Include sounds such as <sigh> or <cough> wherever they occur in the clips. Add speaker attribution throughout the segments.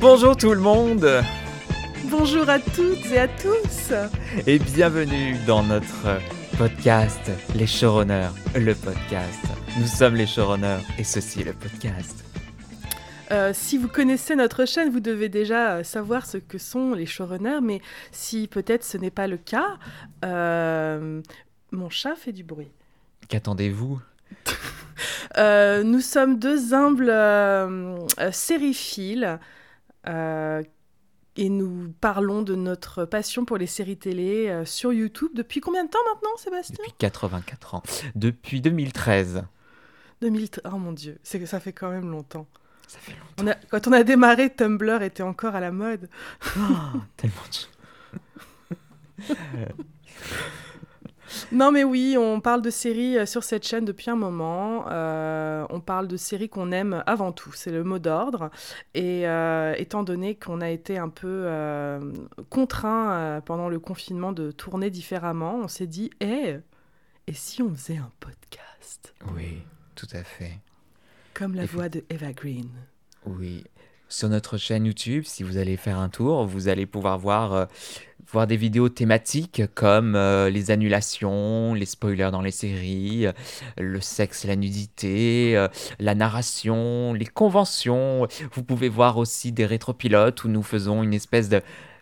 Speaker 1: Bonjour tout le monde
Speaker 2: Bonjour à toutes et à tous
Speaker 1: et bienvenue dans notre podcast Les Showrunners, le podcast. Nous sommes les Showrunners et ceci est le podcast.
Speaker 2: Euh, si vous connaissez notre chaîne, vous devez déjà euh, savoir ce que sont les showrunners, mais si peut-être ce n'est pas le cas, euh, mon chat fait du bruit.
Speaker 1: Qu'attendez-vous?
Speaker 2: Euh, nous sommes deux humbles sériphiles euh, et nous parlons de notre passion pour les séries télé euh, sur YouTube. Depuis combien de temps maintenant, Sébastien?
Speaker 1: Depuis 84 ans. Depuis 2013.
Speaker 2: 2000. Oh mon dieu, c'est que ça fait quand même longtemps.
Speaker 1: Ça fait longtemps.
Speaker 2: On a- quand on a démarré, Tumblr était encore à la mode.
Speaker 1: Tellement de... <laughs>
Speaker 2: Non mais oui, on parle de séries euh, sur cette chaîne depuis un moment. Euh, on parle de séries qu'on aime avant tout, c'est le mot d'ordre. Et euh, étant donné qu'on a été un peu euh, contraint pendant le confinement de tourner différemment, on s'est dit, Eh, et si on faisait un podcast?
Speaker 1: Oui, tout à fait.
Speaker 2: comme la
Speaker 1: Et
Speaker 2: voix de Eva Green
Speaker 1: Oui. Sur notre chaîne YouTube, si vous allez faire un tour, vous allez pouvoir voir, euh, voir des vidéos thématiques comme euh, les annulations, les spoilers dans les séries, euh, le sexe, la nudité, la narration, les conventions. Vous pouvez voir aussi des rétropilotes où nous faisons une espèce de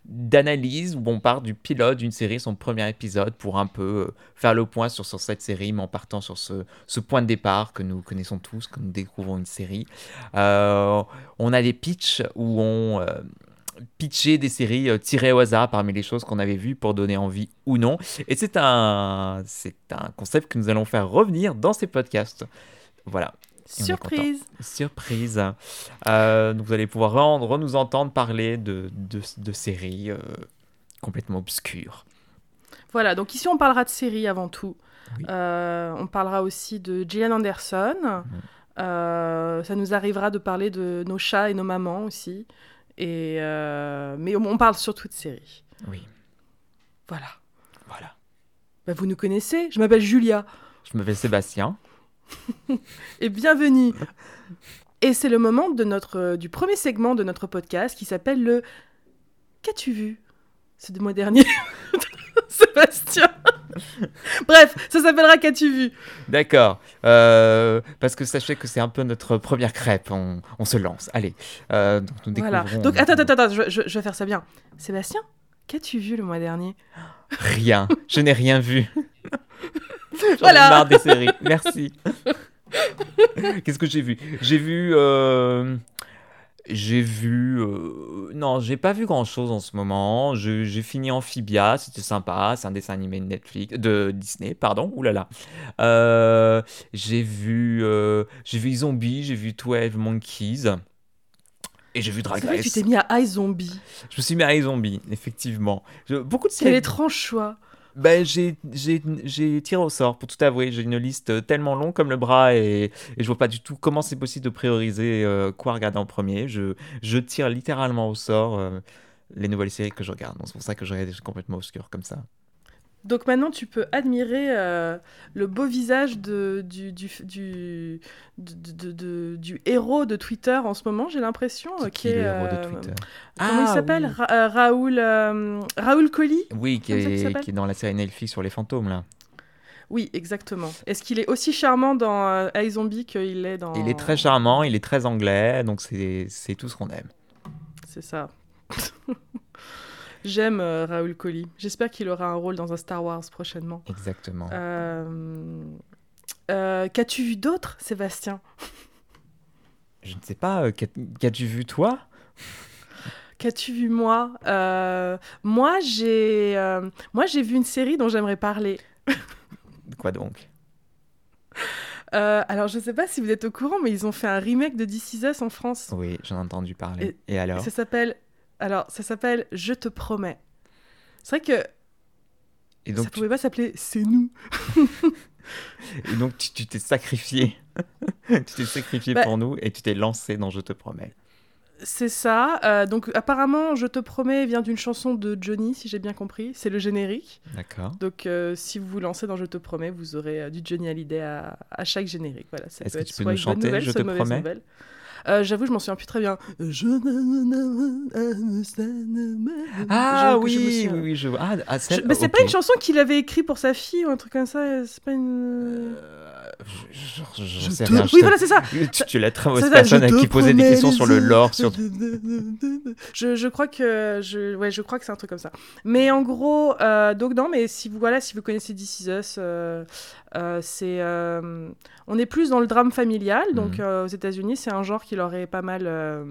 Speaker 1: d'analyse où on part du pilote d'une série, son premier épisode, pour un peu euh, faire le point sur, sur cette série, mais en partant sur ce, ce point de départ que nous connaissons tous, que nous découvrons une série. Euh, on a des pitchs où on euh, des séries euh, tirées au hasard parmi les choses qu'on avait vues pour donner envie ou non. Et c'est un, c'est un concept que nous allons faire revenir dans ces podcasts. Voilà,
Speaker 2: Surprise
Speaker 1: surprise. Euh, donc vous allez pouvoir re- nous entendre parler de, de, de séries euh, complètement obscures.
Speaker 2: Voilà, donc ici on parlera de séries avant tout.
Speaker 1: Oui.
Speaker 2: Euh, on parlera aussi de Gillian Anderson. Euh, ça nous arrivera de parler de nos chats et nos mamans aussi. Et mais on, on parle surtout de séries.
Speaker 1: Oui,
Speaker 2: Voilà.
Speaker 1: voilà.
Speaker 2: Bah, vous nous connaissez, je m'appelle Julia.
Speaker 1: Je m'appelle Sébastien. <laughs>
Speaker 2: Et bienvenue. et c'est le moment de notre, euh, du premier segment de notre podcast qui s'appelle le Qu'as-tu vu? C'est du mois dernier. <laughs> Sébastien. Bref, ça s'appellera Qu'as-tu vu?
Speaker 1: D'accord. Euh, parce que sachez que c'est un peu notre première crêpe. On, on se lance. Allez. Euh, donc nous
Speaker 2: Voilà. Donc attends, attends, attends, je, je- je vais faire ça bien. Sébastien, qu'as-tu vu le mois dernier?
Speaker 1: Rien. Je n'ai rien vu. <laughs> J'en
Speaker 2: Voilà.
Speaker 1: ai marre des séries. Merci. <laughs> Qu'est-ce que j'ai vu? J'ai vu. euh, J'ai vu. euh, Non, j'ai pas vu grand chose en ce moment. J'ai fini Amphibia, c'était sympa. C'est un dessin animé de Netflix, de Disney, pardon. Ouh là là. Euh, j'ai vu. J'ai vu Zombie, j'ai vu 12 Monkeys. Et j'ai vu Drag
Speaker 2: vrai que tu
Speaker 1: Race.
Speaker 2: t'es mis à iZombie.
Speaker 1: Je me suis mis à Zombie, effectivement. Je- Beaucoup de
Speaker 2: Quel
Speaker 1: séries.
Speaker 2: étrange choix.
Speaker 1: Ben, j'ai, tiré au sort, pour tout avouer. J'ai une liste tellement longue comme le bras et, et je vois pas du tout comment c'est possible de prioriser euh, quoi regarder en premier. Je, je tire littéralement au sort euh, les nouvelles séries que je regarde. C'est pour ça que je regarde complètement obscurs comme ça.
Speaker 2: Donc maintenant, tu peux admirer euh, le beau visage de, du, du, du, de- de- de- du héros de Twitter en ce moment, j'ai l'impression. euh, qui
Speaker 1: qui
Speaker 2: est,
Speaker 1: le héros
Speaker 2: euh,
Speaker 1: de Twitter?
Speaker 2: Comment il
Speaker 1: Ah,
Speaker 2: s'appelle
Speaker 1: oui.
Speaker 2: Ra- euh, Raoul, euh, Raoul Colli?
Speaker 1: Oui, qui est, qui est dans la série Netflix sur les fantômes, là.
Speaker 2: Oui, exactement. Est-ce qu'il est aussi charmant dans euh, iZombie qu'il est dans...
Speaker 1: Il est très charmant, il est très anglais, donc c'est, c'est tout ce qu'on aime.
Speaker 2: C'est ça. <laughs> J'aime euh, Raoul Colli. J'espère qu'il aura un rôle dans un Star Wars prochainement.
Speaker 1: Exactement.
Speaker 2: Euh, euh, Qu'as-tu vu d'autre, Sébastien?
Speaker 1: Je ne sais pas, euh, qu'a- qu'as-tu vu toi?
Speaker 2: Qu'as-tu vu moi? Moi, j'ai moi j'ai vu une série dont j'aimerais parler. <laughs>
Speaker 1: Quoi donc?
Speaker 2: Euh, alors, je sais pas si vous êtes au courant, mais ils ont fait un remake de This Is Us en France.
Speaker 1: Oui, j'en ai entendu parler. Et, alors?
Speaker 2: Ça s'appelle alors ça s'appelle Je te promets. C'est vrai que
Speaker 1: Et donc,
Speaker 2: ça
Speaker 1: tu-
Speaker 2: pouvait pas s'appeler C'est nous. <laughs>
Speaker 1: Et donc tu t'es sacrifié. <laughs> tu t'es sacrifié
Speaker 2: Bah-
Speaker 1: pour nous et tu t'es lancé dans Je te promets.
Speaker 2: C'est ça. Euh, donc apparemment, Je te promets vient d'une chanson de Johnny, si j'ai bien compris. C'est le générique.
Speaker 1: D'accord.
Speaker 2: Donc euh, si vous vous lancez dans Je te promets, vous aurez euh, du Johnny Hallyday à, à chaque générique. Voilà, ça
Speaker 1: Est-ce que tu peux nous chanter Je te promets?
Speaker 2: nouvelle. Euh, J'avoue, je m'en souviens plus très bien.
Speaker 1: Ah oui,
Speaker 2: souviens.
Speaker 1: oui, oui, je vois. Ah, ah,
Speaker 2: mais c'est pas une chanson qu'il avait écrite pour sa fille ou un truc comme ça. C'est pas une.
Speaker 1: Euh, je- je- je- je sais
Speaker 2: te-
Speaker 1: rien,
Speaker 2: Oui, voilà, c'est ça.
Speaker 1: Tu, tu es la très mauvaise personne à qui poser des questions sur le lore. Sur... <laughs>
Speaker 2: Je, je crois que je, ouais, je crois que c'est un truc comme ça. Mais en gros, euh, donc non, mais si vous voilà, si vous connaissez This Is Us, euh, euh, c'est, euh, on est plus dans le drame familial. Donc
Speaker 1: Mhm.
Speaker 2: aux États-Unis, c'est un genre qui leur est pas mal. euh,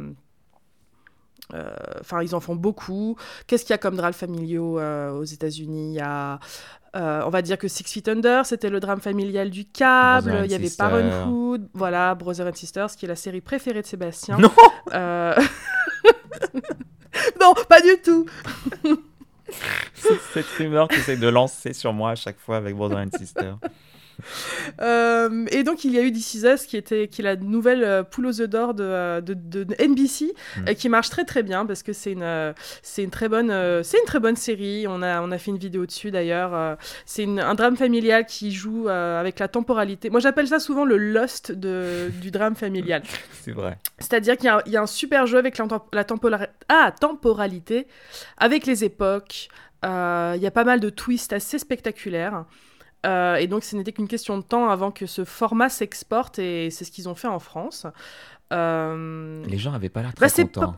Speaker 2: Enfin, ils en font beaucoup. Qu'est-ce qu'il y a comme drame familiaux euh, aux États-Unis? Il y a, euh, on va dire que Six Feet Under, c'était le drame familial du câble. Il y avait. Parenthood, voilà, Brother and Sisters, qui est la série préférée de Sébastien.
Speaker 1: Non
Speaker 2: Euh, <laughs> non, pas du tout. <laughs>
Speaker 1: C'est cette rumeur que essaie de lancer sur moi à chaque fois avec Brother and Sister. <laughs>
Speaker 2: Euh, et donc il y a eu This Is Us qui était qui est la nouvelle euh, poule aux œufs d'or de, euh, de, de- de NBC
Speaker 1: Mm.
Speaker 2: euh, qui marche très très bien parce que c'est une c'est une très bonne c'est une très bonne série. On a on a fait une vidéo dessus d'ailleurs. c'est une- un drame familial qui joue avec la temporalité. Moi j'appelle ça souvent le Lost de, du drame familial. <laughs>
Speaker 1: C'est vrai.
Speaker 2: C'est-à-dire qu'il y, a un- il y a un super jeu avec la, la tempora- ah, temporalité, avec les époques. Euh, il y a pas mal de twists assez spectaculaires. Euh, et donc, ce n'était qu'une question de temps avant que ce format s'exporte, et c'est ce qu'ils ont fait en France. Euh,
Speaker 1: Les gens avaient pas l'air très
Speaker 2: Bah, c'est
Speaker 1: contents.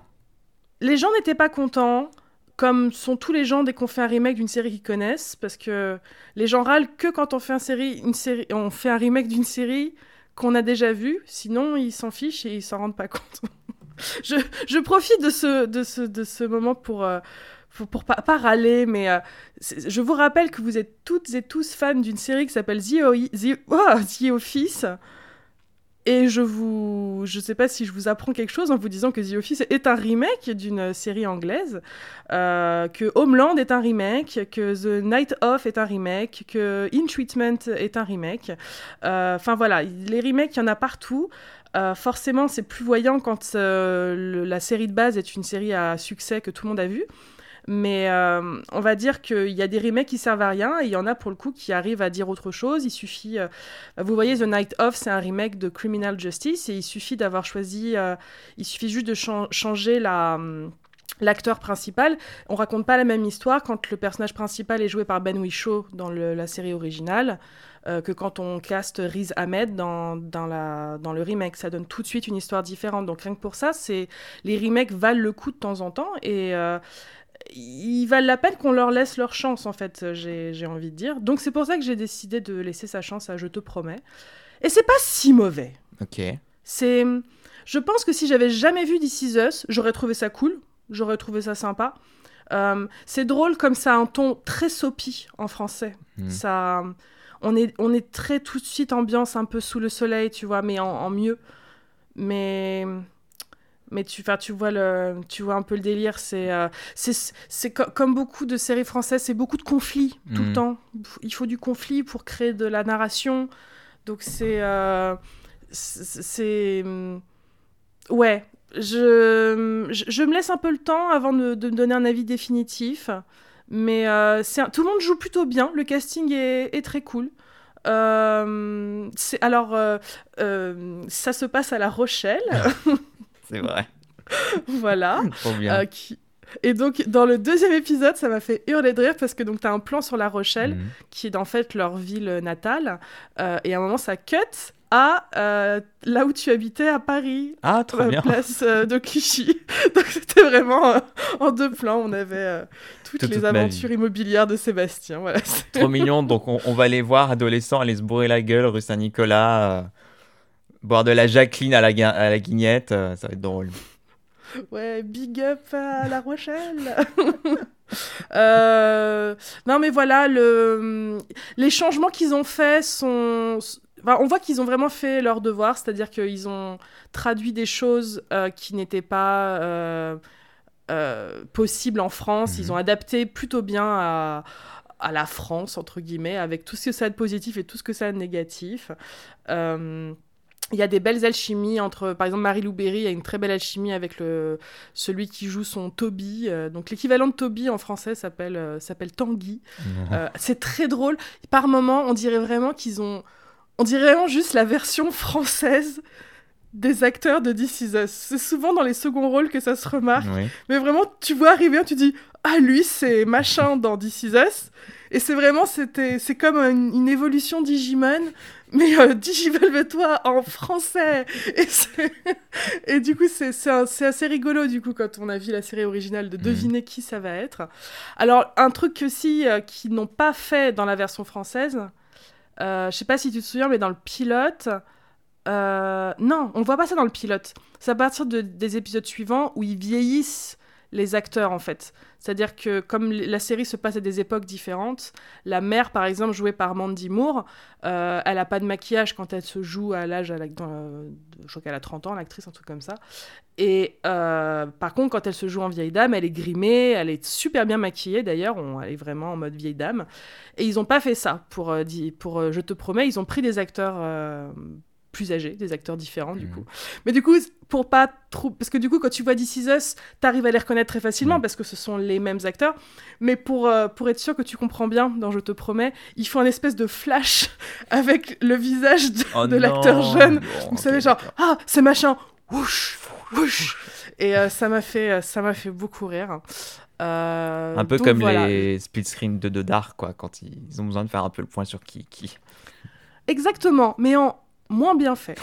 Speaker 2: les gens n'étaient pas contents, comme sont tous les gens dès qu'on fait un remake d'une série qu'ils connaissent, parce que les gens râlent que quand on fait, un série, une série, on fait un remake d'une série qu'on a déjà vue, sinon ils s'en fichent et ils s'en rendent pas compte. <laughs> je, je profite de ce, de ce, de ce moment pour, euh, pour, pour pas, râler, mais euh, je vous rappelle que vous êtes toutes et tous fans d'une série qui s'appelle The, O- The- Office. Et je vous, je sais pas si je vous apprends quelque chose en vous disant que The Office est un remake d'une série anglaise, euh, que Homeland est un remake, que The Night Of est un remake, que In Treatment est un remake. Euh, Enfin voilà, les remakes, il y en a partout. Forcément, c'est plus voyant quand la série de base est une série à succès que tout le monde a vu. Mais euh, on va dire qu'il y a des remakes qui servent à rien et il y en a pour le coup qui arrivent à dire autre chose. Il suffit. euh, vous voyez, The Night Of, c'est un remake de Criminal Justice et il suffit d'avoir choisi. euh, il suffit juste de chan- changer la. hum, L'acteur principal, on raconte pas la même histoire quand le personnage principal est joué par Ben Whishaw dans la série originale que quand on caste Riz Ahmed dans, dans, la, dans le remake. Ça donne tout de suite une histoire différente. Donc rien que pour ça, c'est les remakes valent le coup de temps en temps et ils valent la peine qu'on leur laisse leur chance, en fait, j'ai envie de dire. Donc c'est pour ça que j'ai décidé de laisser sa chance à Je te promets. Et c'est pas si mauvais.
Speaker 1: Ok.
Speaker 2: C'est, je pense que si j'avais jamais vu This Is Us, j'aurais trouvé ça cool, j'aurais trouvé ça sympa. Euh, c'est drôle comme ça a un ton très soapy en français.
Speaker 1: Mhm.
Speaker 2: Ça, on est, on est très tout de suite ambiance un peu sous le soleil, tu vois, mais en, en mieux. Mais, mais tu, tu vois le, tu vois un peu le délire. C'est, euh, c'est, c'est co- comme beaucoup de séries françaises, c'est beaucoup de conflits tout le temps. Il faut du conflit pour créer de la narration. Donc c'est, euh, c'est, c'est- ouais. Je, je, je me laisse un peu le temps avant de, de me donner un avis définitif. Mais euh, un- tout le monde joue plutôt bien. Le casting est, est très cool. Euh, alors, euh, ça se passe à La Rochelle. <laughs>
Speaker 1: C'est vrai. <laughs>
Speaker 2: voilà. <laughs>
Speaker 1: Trop bien.
Speaker 2: Euh, qui- Et donc, dans le deuxième épisode, ça m'a fait hurler de rire parce que donc tu as un plan sur La Rochelle
Speaker 1: Mhm.
Speaker 2: qui est en fait leur ville natale. Euh, et à un moment, ça cut à euh, là où tu habitais à Paris,
Speaker 1: Ah, trop bien.
Speaker 2: place euh, de Clichy. <laughs> Donc c'était vraiment en deux plans. On avait toutes
Speaker 1: Toute-
Speaker 2: les
Speaker 1: toute
Speaker 2: aventures immobilières de Sébastien. Voilà.
Speaker 1: Trop mignon. Donc, on, on va les voir, adolescents, aller se bourrer la gueule rue Saint-Nicolas, boire de la Jacqueline à la, à la guignette. euh, ça va être drôle.
Speaker 2: Ouais, big up à La Rochelle. <laughs> Euh, non, mais voilà, le... les changements qu'ils ont faits sont. Enfin, on voit qu'ils ont vraiment fait leur devoir, c'est-à-dire qu'ils ont traduit des choses euh, qui n'étaient pas euh, possibles en France.
Speaker 1: Mhm.
Speaker 2: Ils ont adapté plutôt bien à, à la France, entre guillemets, avec tout ce que ça a de positif et tout ce que ça a de négatif. Euh, il y a des belles alchimies entre, par exemple, Marie-Lou Berry a une très belle alchimie avec le, celui qui joue son Toby. euh, donc l'équivalent de Toby en français s'appelle euh, s'appelle Tanguy. <laughs> Euh, c'est très drôle. Par moments, on dirait vraiment qu'ils ont, on dirait vraiment juste la version française des acteurs de This Is Us. C'est souvent dans les seconds rôles que ça se remarque. Mais vraiment, tu vois arriver, tu dis Ah, lui, c'est machin dans This Is Us. Et c'est vraiment, c'était, c'est comme une, évolution Digimon, mais euh, toi en français. Et, <laughs> et du coup, c'est, c'est, assez rigolo, du coup, quand on a vu la série originale, de mhm. deviner qui ça va être. Alors, un truc aussi euh, qu'ils n'ont pas fait dans la version française, euh, je sais pas si tu te souviens, mais dans le pilote, euh, non, on voit pas ça dans le pilote. C'est à partir de, des épisodes suivants où ils vieillissent les acteurs en fait. C'est-à-dire que comme la série se passe à des époques différentes, la mère par exemple jouée par Mandy Moore, euh, elle a pas de maquillage quand elle se joue à l'âge, euh, je crois qu'elle a 30 ans l'actrice, un truc comme ça. Et par contre quand elle se joue en vieille dame, elle est grimée, elle est super bien maquillée d'ailleurs, elle est vraiment en mode vieille dame. Et ils ont pas fait ça pour, pour Je te promets, ils ont pris des acteurs plus âgés, des acteurs différents du mhm. coup. Mais du coup, pour pas trop... Parce que du coup, quand tu vois This Is Us, t'arrives à les reconnaître très facilement parce que ce sont les mêmes acteurs. Mais pour, euh, pour être sûr que tu comprends bien, dans Je te promets, il faut un espèce de flash <laughs> avec le visage de,
Speaker 1: oh
Speaker 2: l'acteur jeune. Vous savez, genre, ah, c'est machin, whoosh, whoosh. Et euh, ça m'a fait, euh, ça m'a fait beaucoup rire.
Speaker 1: un peu comme les split screen de, de Dark, quoi, quand ils ont besoin de faire un peu le point sur qui. qui...
Speaker 2: Exactement, mais en, moins bien fait.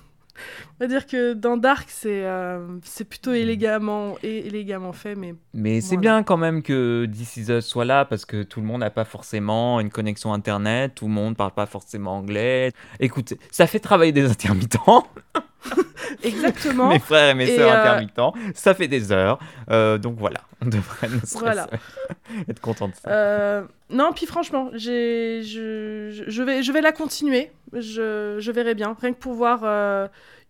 Speaker 2: <laughs> On va dire que dans Dark, c'est euh, c'est plutôt élégamment, élégamment fait, mais...
Speaker 1: Mais c'est bien quand même que This Is Us soit là, parce que tout le monde n'a pas forcément une connexion Internet, tout le monde parle pas forcément anglais. Écoute, ça fait travailler des <laughs> intermittents. <laughs>
Speaker 2: Exactement.
Speaker 1: mes frères et mes sœurs euh, intermittents, ça fait des heures. Euh, donc voilà, on devrait voilà. <laughs> être content de ça.
Speaker 2: Euh, non, puis franchement, je, je, vais, je vais la continuer. Je, je verrai bien. Rien que pour voir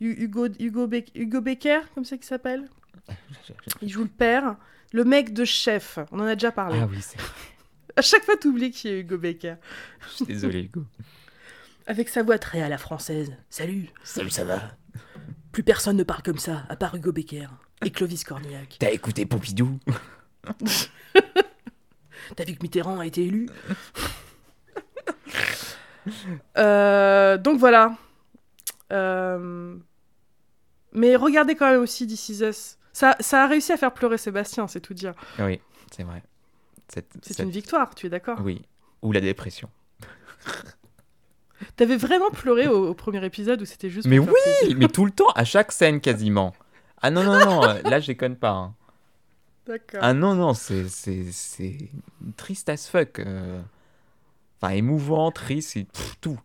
Speaker 2: Hugo, Hugo, Hugo Becker, comme ça qu'il s'appelle. <laughs> Il joue le père. Le mec de chef, on en a déjà parlé.
Speaker 1: Ah oui, c'est <laughs>
Speaker 2: À chaque fois, oublies qui est Hugo Becker.
Speaker 1: Je suis désolé, Hugo. <laughs>
Speaker 2: Avec sa voix très à la française. Salut
Speaker 1: Salut, ça va?
Speaker 2: Plus personne ne parle comme ça, à part Hugo Becker et Clovis Cornillac.
Speaker 1: T'as écouté Pompidou?
Speaker 2: T'as vu que Mitterrand a été élu? Euh, Donc voilà. Euh, mais regardez quand même aussi This Is Us. Ça, ça a réussi à faire pleurer Sébastien, c'est tout dire.
Speaker 1: Oui, c'est vrai.
Speaker 2: C'est une victoire, tu es d'accord?
Speaker 1: Oui. Ou la dépression. <laughs>
Speaker 2: T'avais vraiment pleuré au, premier épisode ou c'était juste.
Speaker 1: Mais oui, mais tout le temps, à chaque scène quasiment. Ah non, non, non, euh, là je déconne pas. Hein.
Speaker 2: D'accord.
Speaker 1: Ah non, non, c'est triste as fuck. Euh. Enfin, émouvant, triste, tout.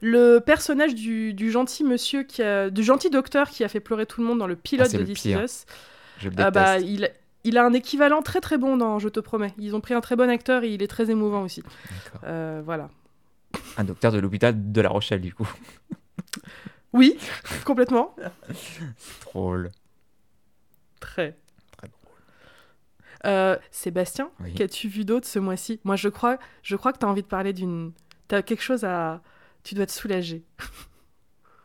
Speaker 2: Le personnage du, du, gentil monsieur, qui a, du gentil docteur qui a fait pleurer tout le monde dans le pilote ah, de This Us.
Speaker 1: Je le ah
Speaker 2: bah, il, il a un équivalent très très bon dans Je te promets. Ils ont pris un très bon acteur et il est très émouvant aussi. Euh, voilà.
Speaker 1: Un docteur de l'hôpital de La Rochelle, du coup.
Speaker 2: Oui, complètement.
Speaker 1: drôle.
Speaker 2: Très.
Speaker 1: Très drôle.
Speaker 2: Euh, Sébastien, qu'as-tu vu d'autre ce mois-ci? Moi, je crois, je crois que tu as envie de parler d'une. Tu as quelque chose à. Tu dois te soulager.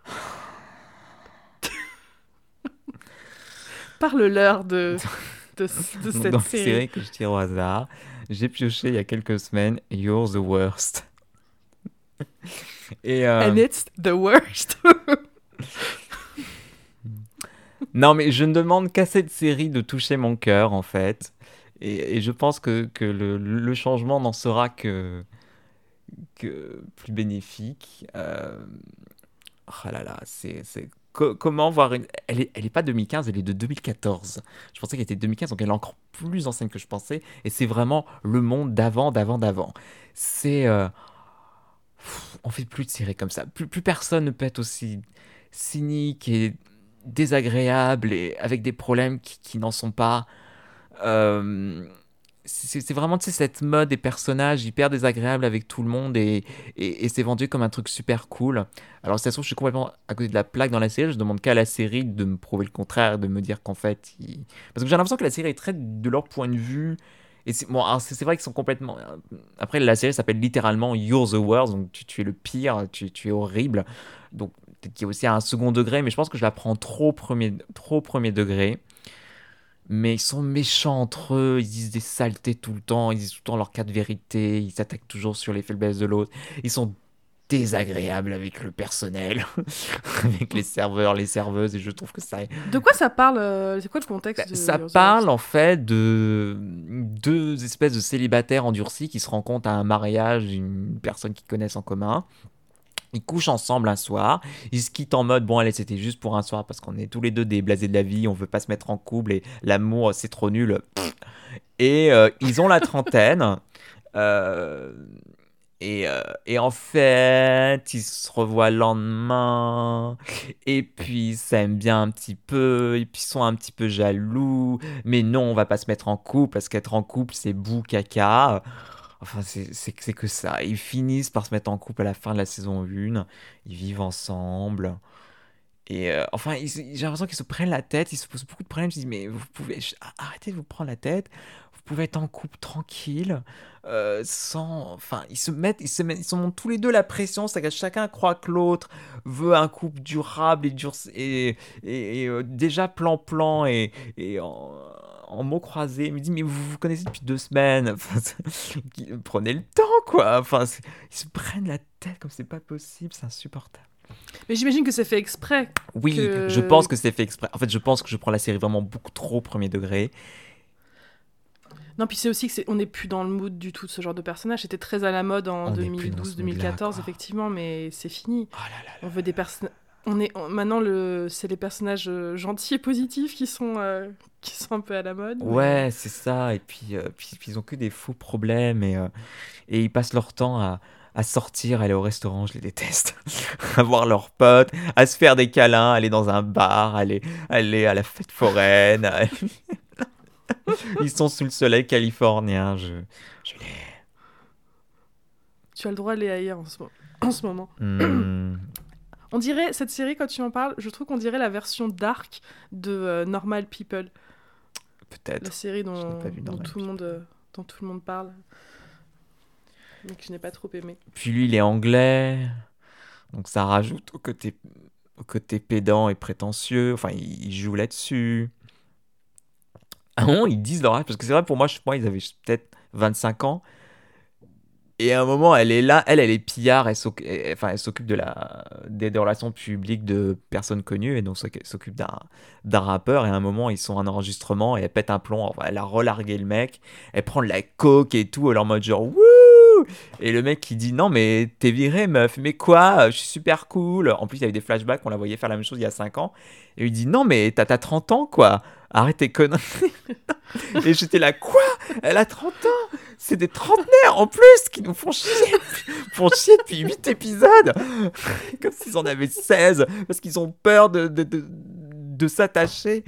Speaker 2: <laughs> Parle-leur de, <laughs> de, de cette série.
Speaker 1: série que je tire au hasard. J'ai pioché il y a quelques semaines You're the Worst.
Speaker 2: Et, euh, And it's the worst. <laughs>
Speaker 1: non, mais je ne demande qu'à cette série de toucher mon cœur, en fait. Et, je pense que, que le, le, changement n'en sera que, plus bénéfique. Euh... Oh là là, c'est comment voir une... Elle est, elle est pas 2015, elle est de 2014. Je pensais qu'elle était 2015, donc elle est encore plus ancienne que je pensais. Et c'est vraiment le monde d'avant, d'avant, d'avant. C'est... Euh, on fait plus de séries comme ça. Plus, plus personne ne peut être aussi cynique et désagréable et avec des problèmes qui, n'en sont pas. Euh, c'est vraiment cette mode des personnages hyper désagréables avec tout le monde et, et, c'est vendu comme un truc super cool. Alors, c'est sûr, je suis complètement à côté de la plaque dans la série. Je demande qu'à la série de me prouver le contraire, de me dire qu'en fait. Parce que j'ai l'impression que la série est très de leur point de vue et c'est bon, vrai qu'ils sont complètement. Après, la série s'appelle littéralement You're the Worst, donc tu, es le pire, tu, tu es horrible. Donc peut-être qu'il y a aussi un second degré, mais je pense que je la prends trop premier, trop premier degré. Mais ils sont méchants entre eux, ils disent des saletés tout le temps, ils disent tout le temps leur cas de vérité, ils s'attaquent toujours sur les faiblesses de l'autre. Ils sont désagréable avec le personnel, <laughs> avec les serveurs, les serveuses, et je trouve que ça...
Speaker 2: De quoi ça parle euh, C'est quoi le contexte de
Speaker 1: Ça parle en fait de deux espèces de célibataires endurcis qui se rencontrent à un mariage d'une personne qu'ils connaissent en commun. Ils couchent ensemble un soir, ils se quittent en mode bon allez c'était juste pour un soir parce qu'on est tous les deux des blasés de la vie, on veut pas se mettre en couple et l'amour c'est trop nul. Et euh, ils ont la trentaine. <laughs> euh, et, euh, et en fait, ils se revoient le lendemain, et puis ils s'aiment bien un petit peu, et puis ils sont un petit peu jaloux, mais non, on va pas se mettre en couple, parce qu'être en couple, c'est bout caca. Enfin, c'est que ça. Ils finissent par se mettre en couple à la fin de la saison 1, ils vivent ensemble. Et euh, enfin, j'ai l'impression qu'ils se prennent la tête, ils se posent beaucoup de problèmes. Se disent, mais vous pouvez arrêtez de vous prendre la tête. Vous pouvez être en couple tranquille, euh, sans. Enfin, ils se mettent, ils se mettent, ils tous les deux la pression. C'est-à-dire que chacun croit que l'autre veut un couple durable et dur et, et, euh, déjà plan-plan et, et en, en mots croisés. Il me dit, mais vous vous connaissez depuis deux semaines. <laughs> Enfin, <laughs> prenez le temps, quoi. Enfin, ils se prennent la tête comme c'est pas possible, c'est insupportable.
Speaker 2: Mais j'imagine que c'est fait exprès.
Speaker 1: Oui,
Speaker 2: que-
Speaker 1: je pense que c'est fait exprès. En fait, je pense que je prends la série vraiment beaucoup trop au premier degré.
Speaker 2: Non, puis c'est aussi que c'est, on n'est plus dans le mood du tout de ce genre de personnage. C'était très à la mode en
Speaker 1: On n'est plus dans ce
Speaker 2: 2012-2014,
Speaker 1: mood-là, quoi.
Speaker 2: effectivement, mais c'est fini.
Speaker 1: Oh là là
Speaker 2: On veut des personnages. On est on- maintenant le, c'est les personnages euh, gentils et positifs qui sont euh, <laughs> qui sont un peu à la mode. mais-
Speaker 1: Ouais, c'est ça. Et puis, euh, puis, puis ils ont que des faux problèmes et, euh, et ils passent leur temps à, à sortir, aller au restaurant, je les déteste, <laughs> à voir leurs potes, à se faire des câlins, aller dans un bar, aller, aller à la fête foraine. à- <laughs> ils sont sous le soleil californien. Je, je les.
Speaker 2: Tu as le droit d'aller ailleurs en ce, mo- en ce moment.
Speaker 1: Hmm,
Speaker 2: On dirait cette série quand tu en parles, je trouve qu'on dirait la version dark de euh, Normal People, la
Speaker 1: Peut-être.
Speaker 2: série
Speaker 1: Je
Speaker 2: dont, tout le monde euh, dont tout le monde parle. Mais que je n'ai pas trop aimé.
Speaker 1: Puis lui, il est anglais. Donc ça rajoute au côté, au côté pédant et prétentieux. Enfin, il, il joue là-dessus. À un moment, ils disent leur âge. Parce que c'est vrai, pour moi, je pense qu'ils avaient peut-être 25 ans. Et à un moment, elle est là. Elle, elle est pillard. Elle s'occupe de la, des, relations publiques de personnes connues. Et donc, s'oc- s'occupe d'un, rappeur. Et à un moment, ils sont en enregistrement. Et elle pète un plomb. Elle a relargué le mec. Elle prend de la coke et tout. Elle est en mode genre, wouh! Et le mec qui dit non mais t'es viré meuf, mais quoi? Je suis super cool. En plus il y avait des flashbacks, on la voyait faire la même chose il y a 5 ans. Et il dit non mais t'as 30 ans quoi. Arrête tes conneries. <laughs> Et j'étais là quoi? Elle a 30 ans? C'est des trentenaires en plus qui nous font chier, font chier depuis 8 épisodes. <laughs> Comme s'ils en avaient 16 parce qu'ils ont peur de, de, de, de s'attacher.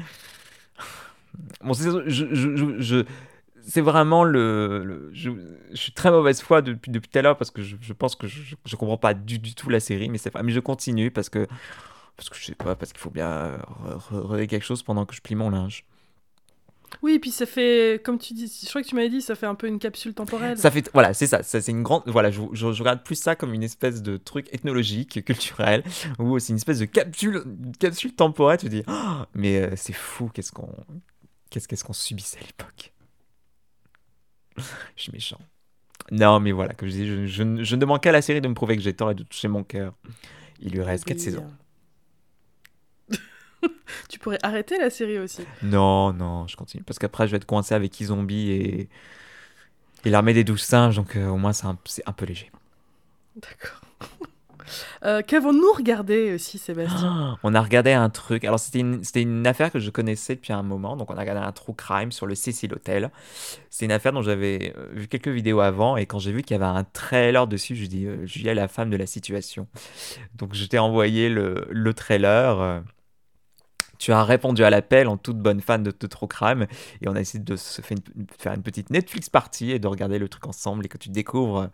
Speaker 1: Bon, c'est- je, je, je, c'est vraiment le. je, suis très mauvaise foi depuis, depuis tout à l'heure parce que je, pense que je, je comprends pas du, du tout la série, mais c'est. Mais je continue parce que. Parce que je sais pas, parce qu'il faut bien regarder quelque chose pendant que je plie mon linge.
Speaker 2: Oui, et puis ça fait, comme tu dis, je crois que tu m'avais dit, ça fait un peu une capsule temporelle.
Speaker 1: Ça fait, voilà, c'est ça, ça c'est une grande, voilà, je, je, je regarde plus ça comme une espèce de truc ethnologique, culturel, ou c'est une espèce de capsule, capsule temporelle. Tu te dis, Oh, mais euh, c'est fou, qu'est-ce qu'on, qu'est-ce qu'est-ce qu'on subissait à l'époque. je suis méchant. Non, mais voilà, comme je dis, je, ne- je ne demande qu'à la série de me prouver que j'ai tort et de toucher mon cœur. Il lui reste 4
Speaker 2: Oui.
Speaker 1: saisons. <laughs>
Speaker 2: tu pourrais arrêter la série aussi.
Speaker 1: Non, non, je continue. Parce qu'après, je vais être coincé avec Izombi et, et l'armée des douze singes, donc euh, au moins, c'est un, un peu léger.
Speaker 2: D'accord. <laughs> Euh, Qu'avons-nous regardé aussi, Sébastien <gasps>
Speaker 1: On a regardé un truc. Alors, c'était une, une affaire que je connaissais depuis un moment. Donc, on a regardé un true crime sur le Cecil Hotel. C'est une affaire dont j'avais euh, vu quelques vidéos avant. Et quand j'ai vu qu'il y avait un trailer dessus, je dis euh, Julia, la femme de la situation. Donc, je t'ai envoyé le, le trailer. Tu as répondu à l'appel en toute bonne fan de, de True Crime et on a essayé de se faire une, faire une petite Netflix party et de regarder le truc ensemble et que tu découvres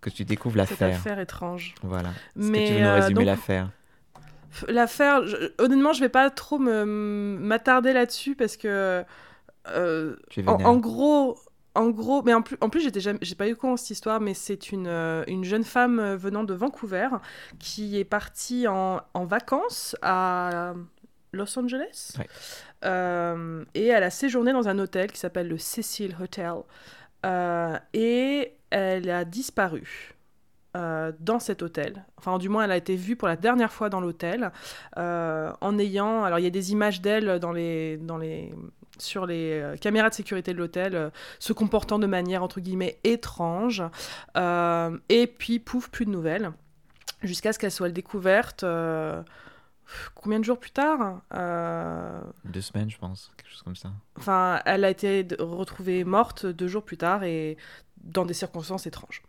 Speaker 1: que tu découvres l'affaire.
Speaker 2: affaire étrange.
Speaker 1: Voilà.
Speaker 2: Mais,
Speaker 1: que tu veux nous
Speaker 2: euh,
Speaker 1: résumer l'affaire?
Speaker 2: L'affaire, honnêtement, je vais pas trop m'attarder là-dessus parce que euh, en, en gros, en gros, mais en plus, en plus, j'étais j'ai pas eu con cette histoire, mais c'est une euh, une jeune femme euh, venant de Vancouver qui est partie en, en vacances à Los Angeles
Speaker 1: Ouais.
Speaker 2: Euh, et elle a séjourné dans un hôtel qui s'appelle le Cecil Hotel Euh, et elle a disparu. dans cet hôtel. Enfin, du moins, elle a été vue pour la dernière fois dans l'hôtel, en ayant. Alors, il y a des images d'elle dans les, dans les, sur les caméras de sécurité de l'hôtel, se comportant de manière entre guillemets étrange. et puis, pouf, plus de nouvelles jusqu'à ce qu'elle soit découverte. Euh, combien de jours plus tard
Speaker 1: euh, Deux semaines, je pense, quelque chose comme ça.
Speaker 2: Enfin, elle a été retrouvée morte deux jours plus tard et dans des circonstances étranges.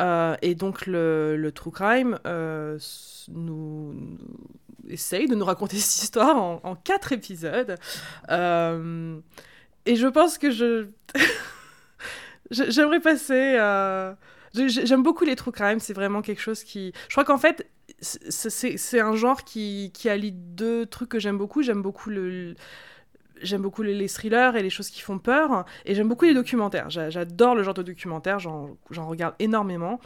Speaker 2: Euh, et donc le, le True Crime nous, essaye de nous raconter cette histoire en, en quatre épisodes. et je pense que je... <laughs> J'aimerais passer J'aime beaucoup les true crime, c'est vraiment quelque chose qui. Je crois qu'en fait, c'est un genre qui, qui allie deux trucs que j'aime beaucoup. J'aime beaucoup le. J'aime beaucoup les, thrillers et les choses qui font peur. Et j'aime beaucoup les documentaires. J'adore le genre de documentaire, j'en regarde énormément.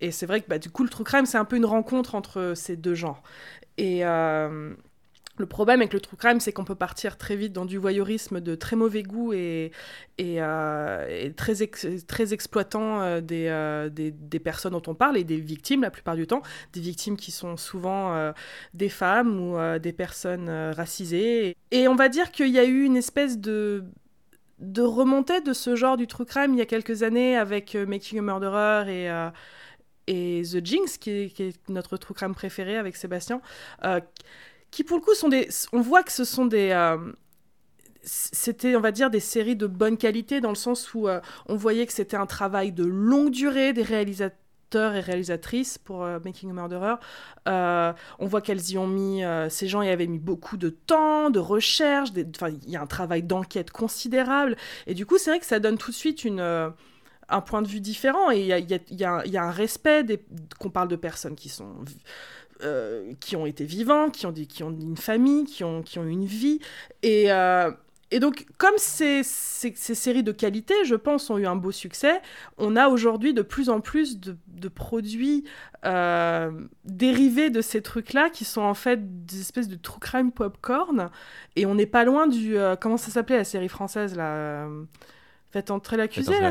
Speaker 2: Et c'est vrai que bah, du coup, le true crime, c'est un peu une rencontre entre ces deux genres. Et, euh, le problème avec le true crime, c'est qu'on peut partir très vite dans du voyeurisme de très mauvais goût et, et, euh, très, très exploitant euh, euh, des, des, personnes dont on parle et des victimes la plupart du temps, des victimes qui sont souvent des femmes ou des personnes racisées. Et on va dire qu'il y a eu une espèce de de remontée de ce genre du true crime il y a quelques années avec Making a Murderer et et The Jinx, qui est, qui est, notre true crime préféré avec Sébastien, qui pour le coup sont des... On voit que ce sont des... Euh, c'était, on va dire, des séries de bonne qualité dans le sens où euh, on voyait que c'était un travail de longue durée des réalisateurs et réalisatrices pour euh, Making a Murderer. on voit qu'elles y ont mis, ces gens y avaient mis beaucoup de temps, de recherche, il y a un travail d'enquête considérable. Et du coup, c'est vrai que ça donne tout de suite une un point de vue différent et il y a, y, a, y a, un respect qu'on parle de personnes qui sont euh, qui ont été vivants, qui ont, des, qui ont une famille, qui ont, qui ont une vie. Et, euh, et donc, comme ces, ces, séries de qualité, je pense, ont eu un beau succès, on a aujourd'hui de plus en plus de, de produits euh, dérivés de ces trucs-là, qui sont en fait des espèces de true crime popcorn. Et on n'est pas loin du... comment ça s'appelait la série française, là Faites entrer l'accusé, là?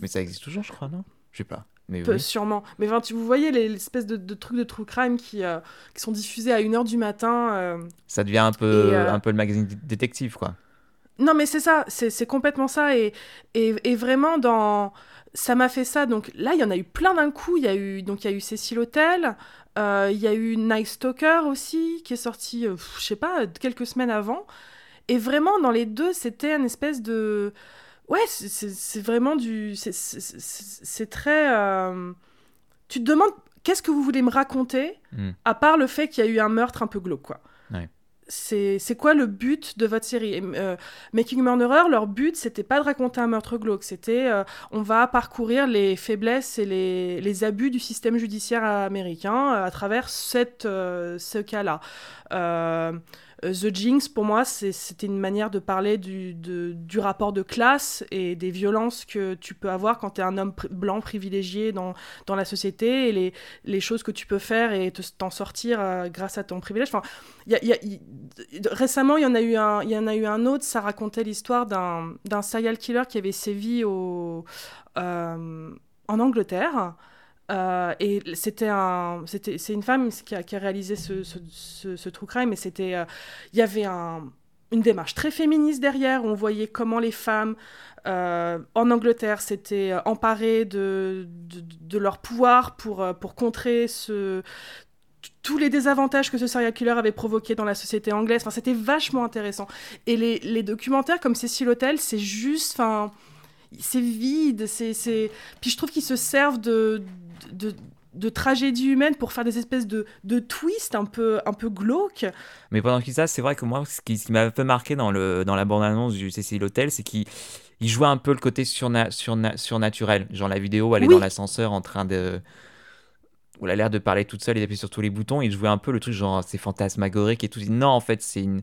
Speaker 1: Mais ça existe toujours, je crois, non? Je sais pas.
Speaker 2: Mais sûrement. Mais enfin, tu, vous voyez l'espèce de, de trucs de true crime qui, euh, qui sont diffusés à 1h du matin. Euh,
Speaker 1: ça devient un peu, euh, un peu le magazine détective, quoi.
Speaker 2: Non, mais c'est ça, c'est complètement ça. Et, et, et, vraiment, dans... ça m'a fait ça. Donc là, il y en a eu plein d'un coup. Il y a eu, donc, il y a eu Cécile Hotel, il y a eu Night Stalker aussi, qui est sorti, je sais pas, quelques semaines avant. Et vraiment, dans les deux, c'était une espèce de ouais, c'est vraiment du. C'est très. Euh, tu te demandes qu'est-ce que vous voulez me raconter, hmm. à part le fait qu'il y a eu un meurtre un peu glauque, quoi. C'est quoi le but de votre série? Euh, Making Murderer, leur but, c'était pas de raconter un meurtre glauque, c'était euh, on va parcourir les faiblesses et les, les abus du système judiciaire américain à travers cette, ce cas-là. Euh, The Jinx, pour moi, c'était une manière de parler du, rapport de classe et des violences que tu peux avoir quand tu es un homme blanc privilégié dans, la société et les, choses que tu peux faire et t'en sortir euh, grâce à ton privilège. Enfin, récemment, il y, en a eu un, y en a eu un autre, ça racontait l'histoire d'un serial killer qui avait sévi euh, en Angleterre. Euh, et c'était un, c'était, c'est une femme qui a, qui a réalisé ce, ce, ce, true crime, et c'était, euh, il y avait un, une démarche très féministe derrière. On voyait comment les femmes euh, en Angleterre s'étaient emparées de, de, de, leur pouvoir pour, pour contrer ce, tous les désavantages que ce serial killer avait provoqué dans la société anglaise. Enfin, c'était vachement intéressant. Et les, les documentaires comme Cécile Hotel, c'est juste, enfin, c'est vide. C'est, c'est... Puis je trouve qu'ils se servent de, de, de tragédie humaine pour faire des espèces de, de twists un peu, un peu glauques.
Speaker 1: Mais pendant qu'il ça, c'est vrai que moi, ce qui, m'a un peu marqué dans, le, dans la bande-annonce du Cécile Hotel, c'est qu'il il jouait un peu le côté surna, surna, surnaturel. Genre la vidéo, elle est dans l'ascenseur en train de... Où elle a l'air de parler toute seule et d'appuyer sur tous les boutons. Il jouait un peu le truc genre c'est fantasmagorique et tout. Non, en fait, c'est une,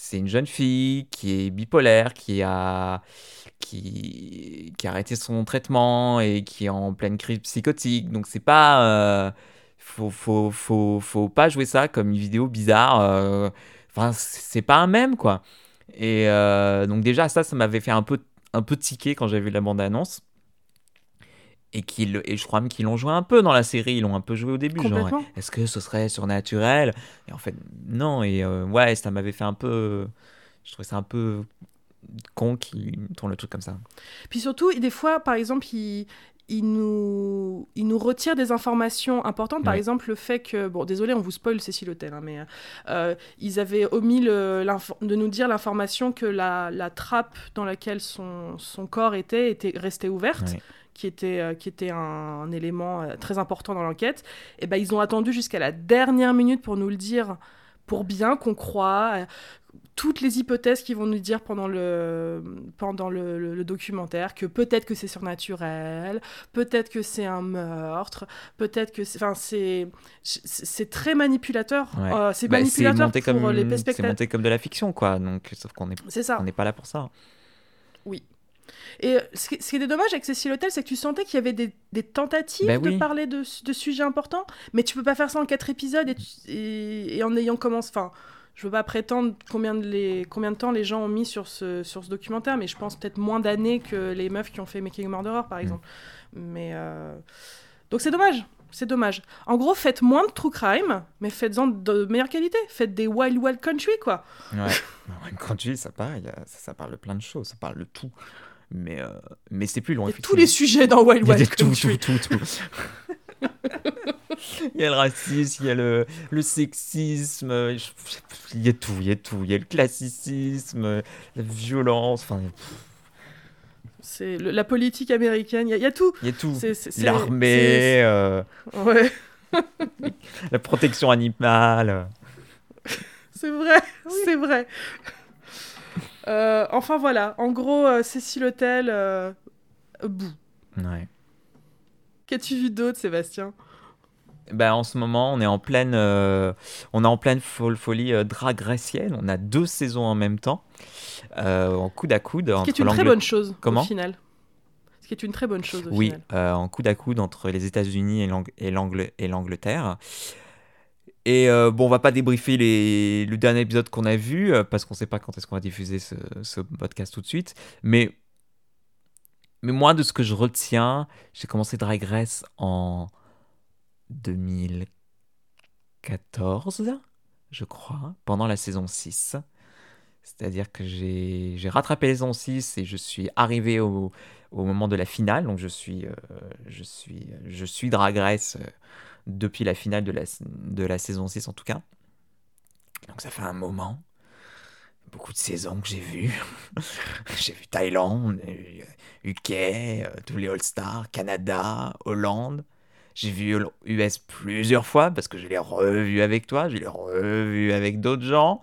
Speaker 1: c'est une jeune fille qui est bipolaire, qui a qui, a arrêté son traitement et qui est en pleine crise psychotique. Donc c'est pas... Euh, faut, faut, faut, faut, pas jouer ça comme une vidéo bizarre. Euh, enfin, c'est pas un même, quoi. Et euh, donc déjà, ça, ça m'avait fait un peu, un peu tiquer quand j'ai vu la bande-annonce. Et, et je crois même qu'ils l'ont joué un peu dans la série, ils l'ont un peu joué au début, genre est-ce que ce serait surnaturel? Et en fait, non, et euh, ouais, ça m'avait fait un peu. Je trouvais ça un peu con qu'ils tournent le truc comme ça.
Speaker 2: Puis surtout, des fois, par exemple, il, il nous, il nous retire des informations importantes. Par
Speaker 1: Ouais.
Speaker 2: exemple, le fait que, bon, désolé, on vous spoil Cécile Hôtel, hein, mais euh, ils avaient omis le- de nous dire l'information que la, la trappe dans laquelle son, son corps était était restée ouverte.
Speaker 1: Ouais.
Speaker 2: Qui était, euh, qui était un, un élément euh, très important dans l'enquête, et ben ils ont attendu jusqu'à la dernière minute pour nous le dire, pour bien qu'on croit euh, toutes les hypothèses qu'ils vont nous dire pendant le, pendant le, le- le documentaire, que peut-être que c'est surnaturel, peut-être que c'est un meurtre, peut-être que c'est... Enfin, c'est, c'est c'est très manipulateur.
Speaker 1: Ouais.
Speaker 2: Euh, c'est
Speaker 1: Bah,
Speaker 2: manipulateur
Speaker 1: monté
Speaker 2: pour
Speaker 1: comme,
Speaker 2: les
Speaker 1: c'est
Speaker 2: spectateurs.
Speaker 1: monté comme de la fiction, quoi. Donc, sauf qu'on n'est
Speaker 2: C'est
Speaker 1: pas là pour ça.
Speaker 2: Et euh, ce qui, ce qui est dommage avec Cécile Hôtel, c'est que tu sentais qu'il y avait des, des tentatives
Speaker 1: Ben
Speaker 2: de parler de, de sujets importants, mais tu peux pas faire ça en quatre épisodes et, tu- et, et en ayant commencé. Enfin, je veux pas prétendre combien de, les, combien de temps les gens ont mis sur ce, sur ce documentaire, mais je pense peut-être moins d'années que les meufs qui ont fait Making a Murderer, par
Speaker 1: Mm.
Speaker 2: exemple. Mais euh, donc c'est dommage. C'est dommage. En gros, faites moins de true crime, mais faites-en de meilleure qualité. Faites des wild wild country, quoi.
Speaker 1: Ouais. <laughs> Tu dis ça parle, ça, ça parle de plein de choses, ça parle de tout. Mais, euh, mais c'est plus long.
Speaker 2: Il y a tous les sujets dans wild
Speaker 1: Il y a des
Speaker 2: wild
Speaker 1: tout, tout, tout, <laughs> tout. il y a le racisme, il y a le, le sexisme, il y a tout, il y a tout. Il y a le classicisme, la violence, enfin,
Speaker 2: C'est la politique américaine. Il y, a- il y a tout.
Speaker 1: il y a tout. L'armée, euh,
Speaker 2: Ouais, <laughs>
Speaker 1: la protection animale.
Speaker 2: c'est vrai, c'est vrai. Euh, enfin voilà, en gros, euh, Cécile Hôtel, euh, bout.
Speaker 1: Ouais.
Speaker 2: Qu'as-tu vu d'autre, Sébastien?
Speaker 1: Ben, en ce moment, on est en pleine, euh, on est en pleine fol- folie euh, drag racienne. On a deux saisons en même temps, en coude à coude.
Speaker 2: Ce qui est une très bonne chose
Speaker 1: Comment?
Speaker 2: au final. Ce qui est une très bonne chose au
Speaker 1: Oui,
Speaker 2: final.
Speaker 1: euh, en coude à coude entre les États-Unis et l'Angleterre. Et euh, bon, on va pas débriefer le dernier épisode qu'on a vu euh, parce qu'on sait pas quand est-ce qu'on va diffuser ce, podcast tout de suite. Mais, mais moi, de ce que je retiens, j'ai commencé Drag Race en 2014, je crois, pendant la saison 6. C'est-à-dire que j'ai rattrapé la saison 6 et je suis arrivé au, au moment de la finale. Donc je suis, euh, je suis, je suis Drag Race euh, depuis la finale de la, de la saison 6 en tout cas. Donc ça fait un moment. Beaucoup de saisons que j'ai vues. <laughs> j'ai vu Thaïlande, euh, UK, euh, tous les All-Stars, Canada, Hollande. J'ai vu US plusieurs fois parce que je l'ai revu avec toi, je l'ai revu avec d'autres gens.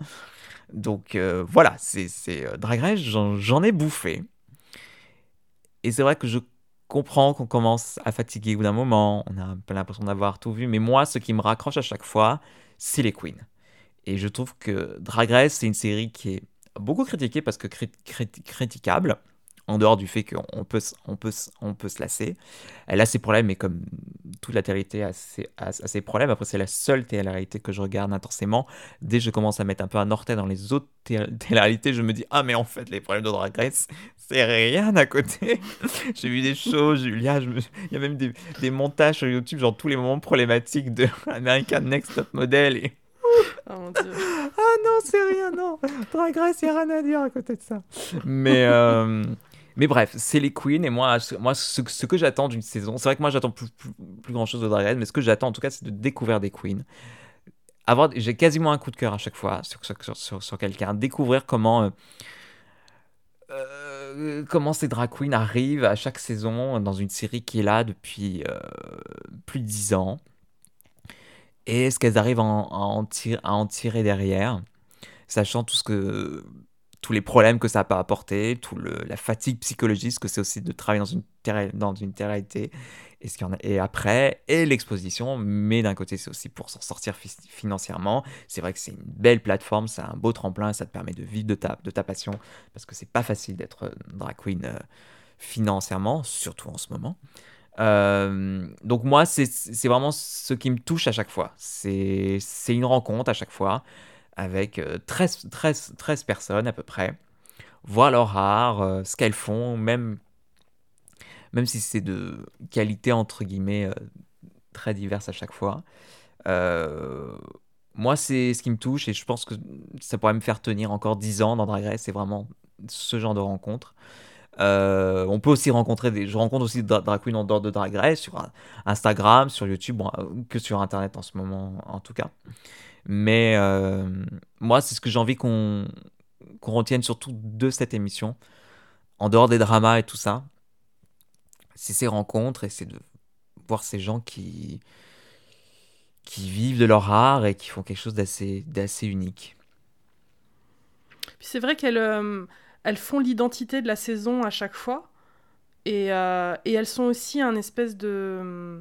Speaker 1: Donc euh, voilà, c'est euh, Drag Race, j'en ai bouffé. Et c'est vrai que je comprends qu'on commence à fatiguer au bout d'un moment, on a l'impression d'avoir tout vu, mais moi, ce qui me raccroche à chaque fois, c'est les queens. Et je trouve que Drag Race, c'est une série qui est beaucoup critiquée parce que crit- critiquable, en dehors du fait qu'on peut, on peut, on peut se lasser. Elle a ses problèmes, mais comme toute la télé a ses, a, a ses problèmes, après c'est la seule télé-réalité que je regarde intensément. Dès que je commence à mettre un peu un orteil dans les autres té- <laughs> télé-réalités, je me dis, ah mais en fait, les problèmes de Drag Race, c'est rien à côté. <laughs> j'ai vu des choses, Julia, je me- il y a même des, des montages sur YouTube, genre tous les moments problématiques de <laughs> American Next Top Model et
Speaker 2: Oh mon dieu.
Speaker 1: ah non, c'est rien, non. Drag Race, il n'y a rien à dire à côté de ça. Mais, euh, mais bref, c'est les queens. Et moi, moi ce, que j'attends d'une saison, c'est vrai que moi, j'attends plus, plus, plus grand chose de Drag mais ce que j'attends en tout cas, c'est de découvrir des queens. J'ai quasiment un coup de cœur à chaque fois sur, sur, sur, quelqu'un. Découvrir comment. euh, euh, comment ces drag queens arrivent à chaque saison dans une série qui est là depuis euh, plus de 10 ans et ce qu'elles arrivent à à à en tirer derrière, sachant tout ce que, tous les problèmes que ça peut apporter, tout le, la fatigue psychologique que c'est aussi de travailler dans une terre, dans une terre-réalité, et, ce y en a, et après, et l'exposition, mais d'un côté c'est aussi pour s'en sortir fi- financièrement. C'est vrai que c'est une belle plateforme, c'est un beau tremplin, ça te permet de vivre de ta, de ta passion, parce que c'est pas facile d'être drag queen euh, financièrement, surtout en ce moment. Euh, donc moi, c'est vraiment ce qui me touche à chaque fois. C'est une rencontre à chaque fois avec euh, 13, 13, 13 personnes à peu près, voir leur art, euh, ce qu'elles font, même, même si c'est de qualité entre guillemets très diverses à chaque fois. moi, c'est ce qui me touche et je pense que ça pourrait me faire tenir encore 10 ans dans Drag Race. C'est vraiment ce genre de rencontre. Euh, on peut aussi rencontrer des. Je rencontre aussi des drag queens en dehors de Drag Race sur Instagram, sur YouTube, euh, que sur Internet en ce moment, en tout cas. Mais euh, moi, c'est ce que j'ai envie qu'on qu'on retienne surtout de cette émission, en dehors des dramas et tout ça. C'est ces rencontres et c'est de voir ces gens qui qui vivent de leur art et qui font quelque chose d'assez unique.
Speaker 2: C'est vrai qu'elle elles font l'identité de la saison à chaque fois. Et, euh, et elles sont aussi un espèce de...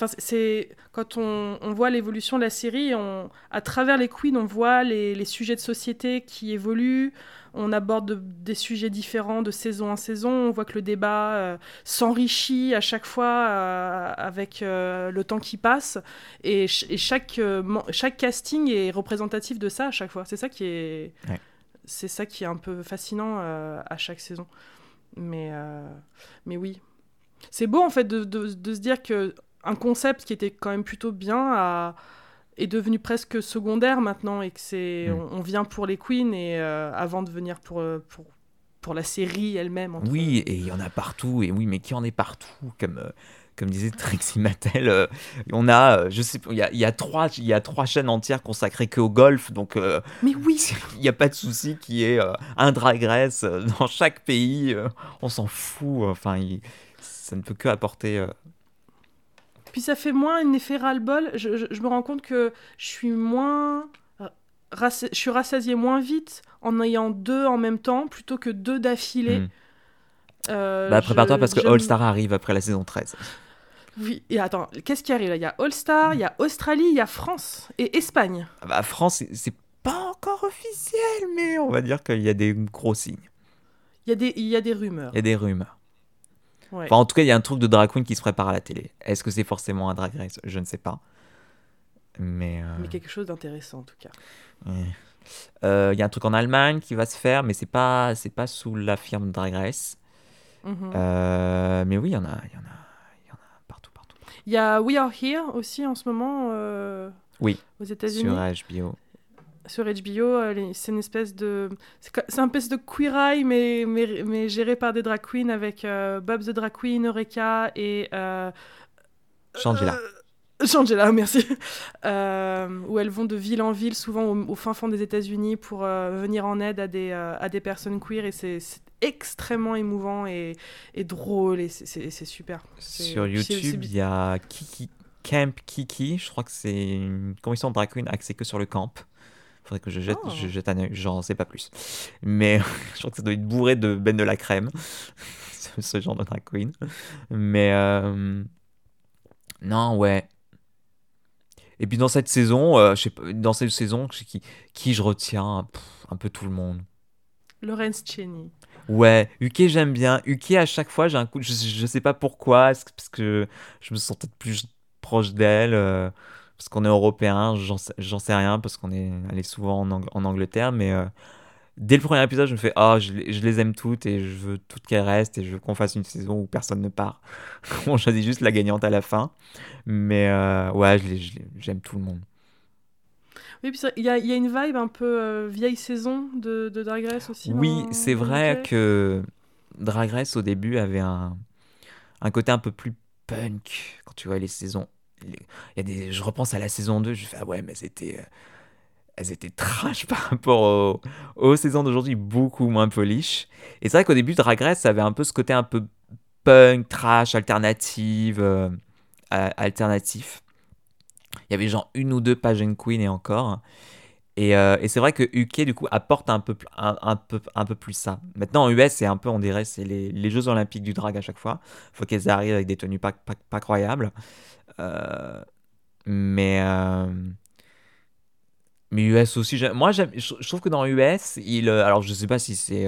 Speaker 2: Enfin, c'est quand on, on voit l'évolution de la série, on, à travers les queens, on voit les, les, sujets de société qui évoluent. On aborde des sujets différents de saison en saison. On voit que le débat euh, s'enrichit à chaque fois euh, avec le temps qui passe. Et, et chaque, chaque casting est représentatif de ça à chaque fois. C'est ça qui est c'est ça qui est un peu fascinant euh, à chaque saison. Mais, euh, mais oui. C'est beau en fait de, de, se dire que un concept qui était quand même plutôt bien est devenu presque secondaire maintenant et que c'est mm. on, vient pour les queens et euh, avant de venir pour, pour, pour la série elle-même.
Speaker 1: Oui, et il y en a partout et oui, mais qui en est partout comme comme disait Trixie Mattel, euh, on a, euh, je sais, il y a, y a, trois, il y a trois chaînes entières consacrées que au golf, donc. Euh,
Speaker 2: Mais oui. <laughs>
Speaker 1: Il n'y a pas de souci qui est un drag race dans chaque pays. on s'en fout. Enfin, ça ne peut que apporter.
Speaker 2: Puis ça fait moins un effet ras-le-bol. Je, je, me rends compte que je suis moins. je suis rassasié moins vite en ayant deux en même temps plutôt que deux d'affilée. Hmm.
Speaker 1: bah, prépare-toi parce que All Star arrive après la saison 13.
Speaker 2: Oui, et attends, qu'est-ce qui arrive là? Il y a All-Star, il y a Australie, il y a France et Espagne.
Speaker 1: Ah bah, France, c'est pas encore officiel, mais on va dire qu'il y a des gros signes.
Speaker 2: Il y, a des, il y a des rumeurs.
Speaker 1: Il y a des rumeurs. Enfin, en tout cas, il y a un truc de drag queen qui se prépare à la télé. Est-ce que c'est forcément un drag race? Je ne sais pas. Mais, euh,
Speaker 2: mais quelque chose d'intéressant en tout cas.
Speaker 1: Euh, il y a un truc en Allemagne qui va se faire, mais c'est pas c'est pas sous la firme Drag Race. Mhm. Euh, mais oui, il y en a, il y en a.
Speaker 2: Il y a We Are Here aussi en ce moment
Speaker 1: oui,
Speaker 2: aux États-Unis.
Speaker 1: Sur HBO.
Speaker 2: Sur HBO, euh, c'est une espèce de. C'est un espèce de queer eye, mais, mais, mais, géré par des drag queens avec euh, Bob the Drag Queen, Eureka et.
Speaker 1: Shangela.
Speaker 2: Shangela, <laughs> merci. où elles vont de ville en ville, souvent au, fin fond des États-Unis, pour venir en aide à des, à des personnes queer. Et c'est extrêmement émouvant et, et drôle et c'est super.
Speaker 1: Sur YouTube, il y a Kiki, Camp Kiki, je crois que c'est une commission de drag queen axée que sur le camp. Faudrait que je jette, je oh. jette un œil, j'en sais pas plus. Mais <laughs> je crois que ça doit être bourré de Ben de la crème, <laughs> ce, genre de drag queen. Mais euh, non, ouais. Et puis dans cette saison, euh, je sais pas, dans cette saison, qui, qui je retiens un peu tout le monde.
Speaker 2: Lawrence Cheney.
Speaker 1: Ouais, Uke j'aime bien. Uke à chaque fois j'ai un coup, je, je sais pas pourquoi, parce que je me sens peut-être plus proche d'elle, euh, parce qu'on est européen, j'en sais, rien, parce qu'on est allé souvent en, en Angleterre, mais euh, dès le premier épisode je me fais oh je, je, les aime toutes et je veux toutes qu'elles restent et je veux qu'on fasse une saison où personne ne part. <laughs> On choisit juste la gagnante à la fin, mais euh, ouais j'aime tout le monde.
Speaker 2: Oui, puis il y a, y a, une vibe un peu euh, vieille saison de, de Drag Race aussi.
Speaker 1: Oui, c'est vrai que Drag Race au début avait un, un côté un peu plus punk quand tu vois les saisons. Y a des, je repense à la saison 2, je fais ah ouais, mais c'était. Euh, elles étaient trash <laughs> par rapport aux, saisons d'aujourd'hui, beaucoup moins polish. Et c'est vrai qu'au début, Drag Race, avait un peu ce côté un peu punk, trash, alternative, euh, alternatif. Il y avait genre une ou deux pageant queen et encore. Et, euh, et c'est vrai que UK, du coup, apporte un peu, un, peu, un peu plus ça. Maintenant, en US, c'est un peu, on dirait, c'est les, les, Jeux Olympiques du drag à chaque fois. faut qu'elles arrivent avec des tenues pas, pas, pas croyables. Euh, mais. Euh, mais US aussi, moi je, trouve que dans US, il, alors je sais pas si c'est.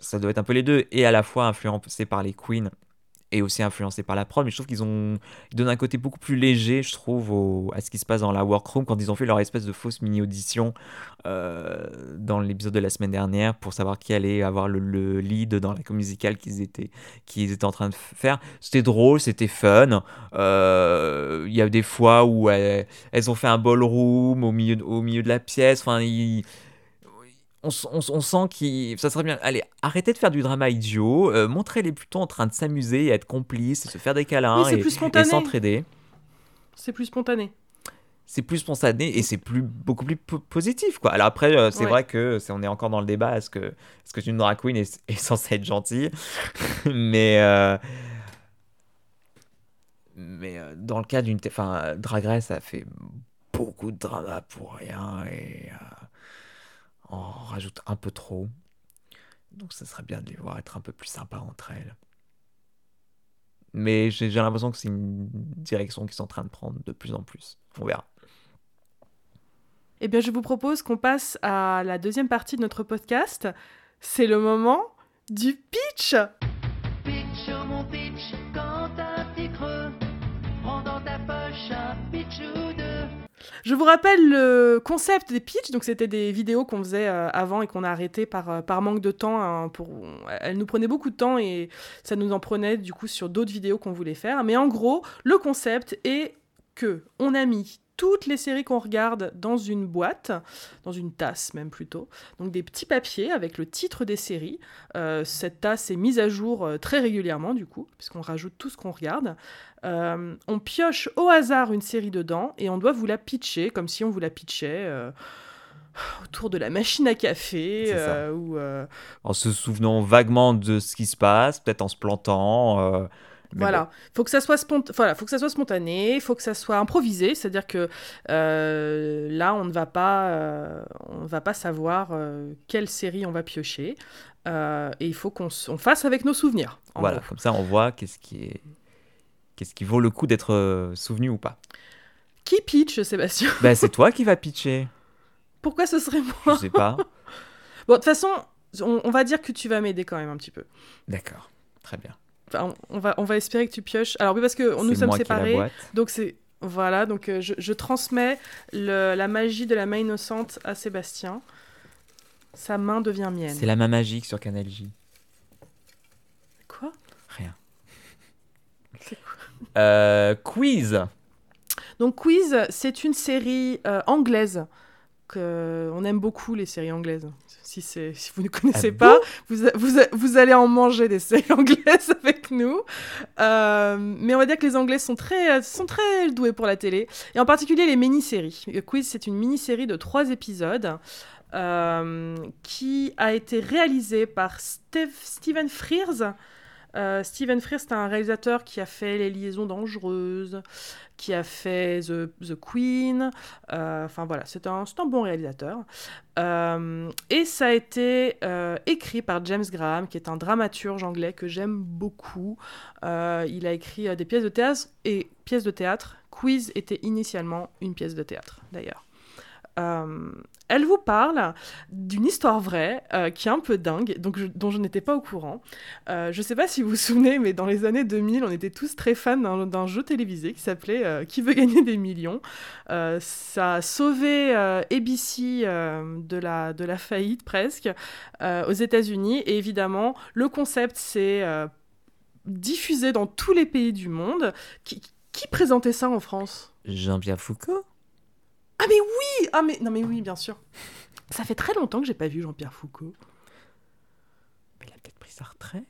Speaker 1: ça doit être un peu les deux, et à la fois influencé par les queens et aussi influencé par la prod, mais je trouve qu'ils ont ils donnent un côté beaucoup plus léger, je trouve, à ce qui se passe dans la workroom quand ils ont fait leur espèce de fausse mini-audition euh, dans l'épisode de la semaine dernière pour savoir qui allait avoir le, le lead dans la comédie musicale qu'ils étaient, qu'ils étaient en train de faire. C'était drôle, c'était fun. Euh, Il y a des fois où elles, elles ont fait un ballroom au milieu, au milieu de la pièce. Enfin, on, sent que ça serait bien. Allez, arrêtez de faire du drama idiot. euh, Montrez-les plutôt en train de s'amuser, et être complices, et se faire des câlins
Speaker 2: Oui,
Speaker 1: et, s'entraider.
Speaker 2: C'est plus spontané.
Speaker 1: C'est plus spontané et c'est plus beaucoup plus po- positif quoi. Alors après euh, c'est
Speaker 2: Ouais.
Speaker 1: vrai que c'est on est encore dans le débat est-ce que est-ce que une drag queen est, est censée être gentille? <laughs> Mais euh, mais euh, dans le cas d'une enfin Drag Race ça fait beaucoup de drama pour rien et euh, on rajoute un peu trop. Donc ça serait bien de les voir être un peu plus sympas entre elles. Mais j'ai j'ai l'impression que c'est une direction qu'ils sont en train de prendre de plus en plus. On verra.
Speaker 2: Eh bien, je vous propose qu'on passe à la deuxième partie de notre podcast. C'est le moment du pitch.
Speaker 3: Pitch, oh mon pitch, quand t'as un petit creux, prends dans ta poche un pitch ou deux.
Speaker 2: Je vous rappelle le concept des pitchs. Donc, c'était des vidéos qu'on faisait euh, avant et qu'on a arrêté par, euh, par manque de temps. hein. Elles nous prenaient beaucoup de temps et ça nous en prenait du coup sur d'autres vidéos qu'on voulait faire. Mais en gros, le concept est que on a mis toutes les séries qu'on regarde dans une boîte, dans une tasse même plutôt. Donc des petits papiers avec le titre des séries. Euh, cette tasse est mise à jour euh, très régulièrement du coup, puisqu'on rajoute tout ce qu'on regarde. Euh, on pioche au hasard une série dedans et on doit vous la pitcher comme si on vous la pitchait euh, autour de la machine à café ou
Speaker 1: En se souvenant vaguement de ce qui se passe, peut-être en se plantant. Mais
Speaker 2: voilà, faut que ça soit spont... voilà, faut que ça soit spontané, faut que ça soit improvisé, c'est-à-dire que euh, là on ne va pas, euh, on va pas savoir euh, quelle série on va piocher et il faut qu'on s- on fasse avec nos souvenirs.
Speaker 1: bon,
Speaker 2: en
Speaker 1: voilà,
Speaker 2: gros.
Speaker 1: comme ça on voit qu'est-ce qui est. Qu'est-ce qui vaut le coup d'être souvenu ou pas
Speaker 2: Qui pitch, Sébastien?
Speaker 1: Ben c'est toi qui vas pitcher.
Speaker 2: Pourquoi ce serait
Speaker 1: Je
Speaker 2: moi
Speaker 1: sais pas.
Speaker 2: Bon, de toute façon, on, on va dire que tu vas m'aider quand même un petit peu.
Speaker 1: D'accord. Très bien.
Speaker 2: Enfin, on, va, on va espérer que tu pioches. Alors oui, parce que nous sommes séparés, donc c'est voilà, donc euh, je, je transmets le- la magie de la main innocente à Sébastien. Sa main devient mienne.
Speaker 1: C'est la main magique sur Canal J.
Speaker 2: Quoi?
Speaker 1: Rien.
Speaker 2: C'est
Speaker 1: Euh, quiz.
Speaker 2: Donc Quiz, c'est une série euh, anglaise. Que, on aime beaucoup les séries anglaises. Si, vous ne <laughs> connaissez
Speaker 1: Ah
Speaker 2: pas, vous, allez en manger des séries <laughs> anglaises avec nous. Euh, mais on va dire que les Anglais sont très, sont très doués pour la télé. Et en particulier les mini-séries. Euh, Quiz, c'est une mini-série de trois épisodes euh, qui a été réalisée par Steve, Steven Frears. Euh, Steven Frears, c'est un réalisateur qui a fait Les Liaisons Dangereuses, qui a fait The, The Queen. euh, Enfin voilà, c'est un, un bon réalisateur. Euh, et ça a été euh, écrit par James Graham, qui est un dramaturge anglais que j'aime beaucoup. Il a écrit des pièces de théâtre et pièces de théâtre. Quiz était initialement une pièce de théâtre, d'ailleurs. Euh, elle vous parle d'une histoire vraie euh, qui est un peu dingue, donc dont je n'étais pas au courant. Euh, je sais pas si vous vous souvenez, mais dans les années 2000, on était tous très fans d'un jeu télévisé qui s'appelait Qui veut gagner des millions? Ça a sauvé ABC de, la, faillite presque aux États-Unis. Et évidemment, le concept s'est diffusé dans tous les pays du monde. Qui, qui présentait ça en France?
Speaker 1: Jean-Pierre Foucault?
Speaker 2: Ah mais oui Ah mais non mais oui, bien sûr. Ça fait très longtemps que j'ai pas vu Jean-Pierre Foucault.
Speaker 1: Mais il a peut-être pris sa retraite.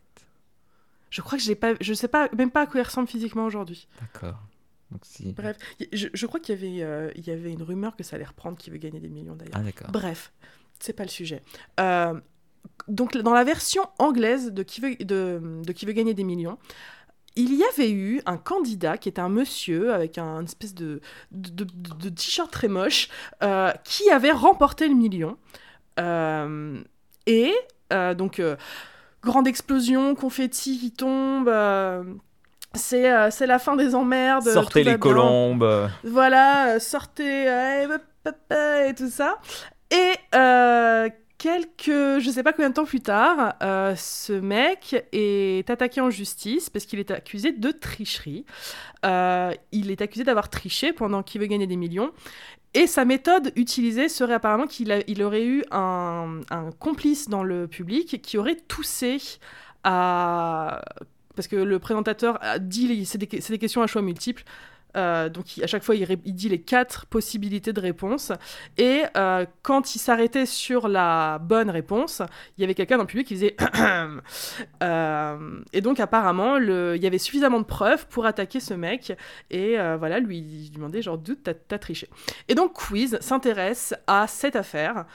Speaker 2: Je crois que j'ai pas, je sais pas même pas à quoi il ressemble physiquement aujourd'hui.
Speaker 1: D'accord. Si.
Speaker 2: Bref, je, je crois qu'il y avait, euh, il y avait une rumeur que ça allait reprendre, qui veut gagner des millions d'ailleurs.
Speaker 1: Ah d'accord.
Speaker 2: Bref, c'est pas le sujet. Euh, donc dans la version anglaise de qui veut, de, de qui veut gagner des millions, il y avait eu un candidat qui était un monsieur avec un une espèce de, de, de- de t-shirt très moche euh, qui avait remporté le million. Euh, et euh, donc, grande explosion, confetti qui tombe. c'est c'est la fin des emmerdes.
Speaker 1: Sortez les colombes.
Speaker 2: Voilà, sortez et tout ça. Et quelques, je sais pas combien de temps plus tard, euh, ce mec est attaqué en justice parce qu'il est accusé de tricherie. Euh, il est accusé d'avoir triché pendant qu'il veut gagner des millions. Et sa méthode utilisée serait apparemment qu'il aurait eu un, complice dans le public qui aurait toussé à... Parce que le présentateur a dit, c'est des questions à choix multiples, euh, donc à chaque fois il, dit les quatre possibilités de réponse. Et euh, quand il s'arrêtait sur la bonne réponse, il y avait quelqu'un dans le public qui faisait... <coughs> Euh, et donc apparemment, il y avait suffisamment de preuves pour attaquer ce mec. Et voilà, lui, il demandait genre, d'où t'as triché. Et donc Quiz s'intéresse à cette affaire.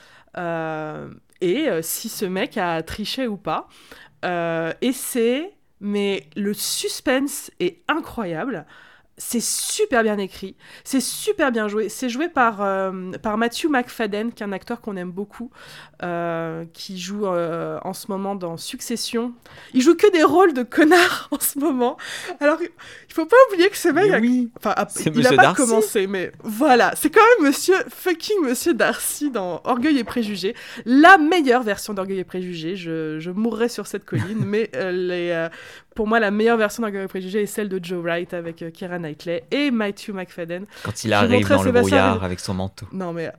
Speaker 2: et si ce mec a triché ou pas. Et c'est... Mais le suspense est incroyable. C'est super bien écrit, c'est super bien joué. C'est joué par, euh, par Matthew McFadden, qui est un acteur qu'on aime beaucoup, euh, qui joue euh, en ce moment dans Succession. Il joue que des rôles de connards <laughs> en ce moment. Alors, il faut pas oublier que ce mec,
Speaker 1: oui.
Speaker 2: enfin, a- il a
Speaker 1: Monsieur
Speaker 2: pas
Speaker 1: Darcy.
Speaker 2: commencé, mais voilà, c'est quand même Monsieur fucking Monsieur Darcy dans Orgueil et Préjugés, la meilleure version d'Orgueil et Préjugés. Je, je mourrais sur cette colline, <laughs> mais les, pour moi, la meilleure version d'Orgueil et Préjugés est celle de Joe Wright avec euh, Keira Knightley et Matthew McFadden.
Speaker 1: Quand il arrive dans le brouillard avec son manteau.
Speaker 2: Non mais euh,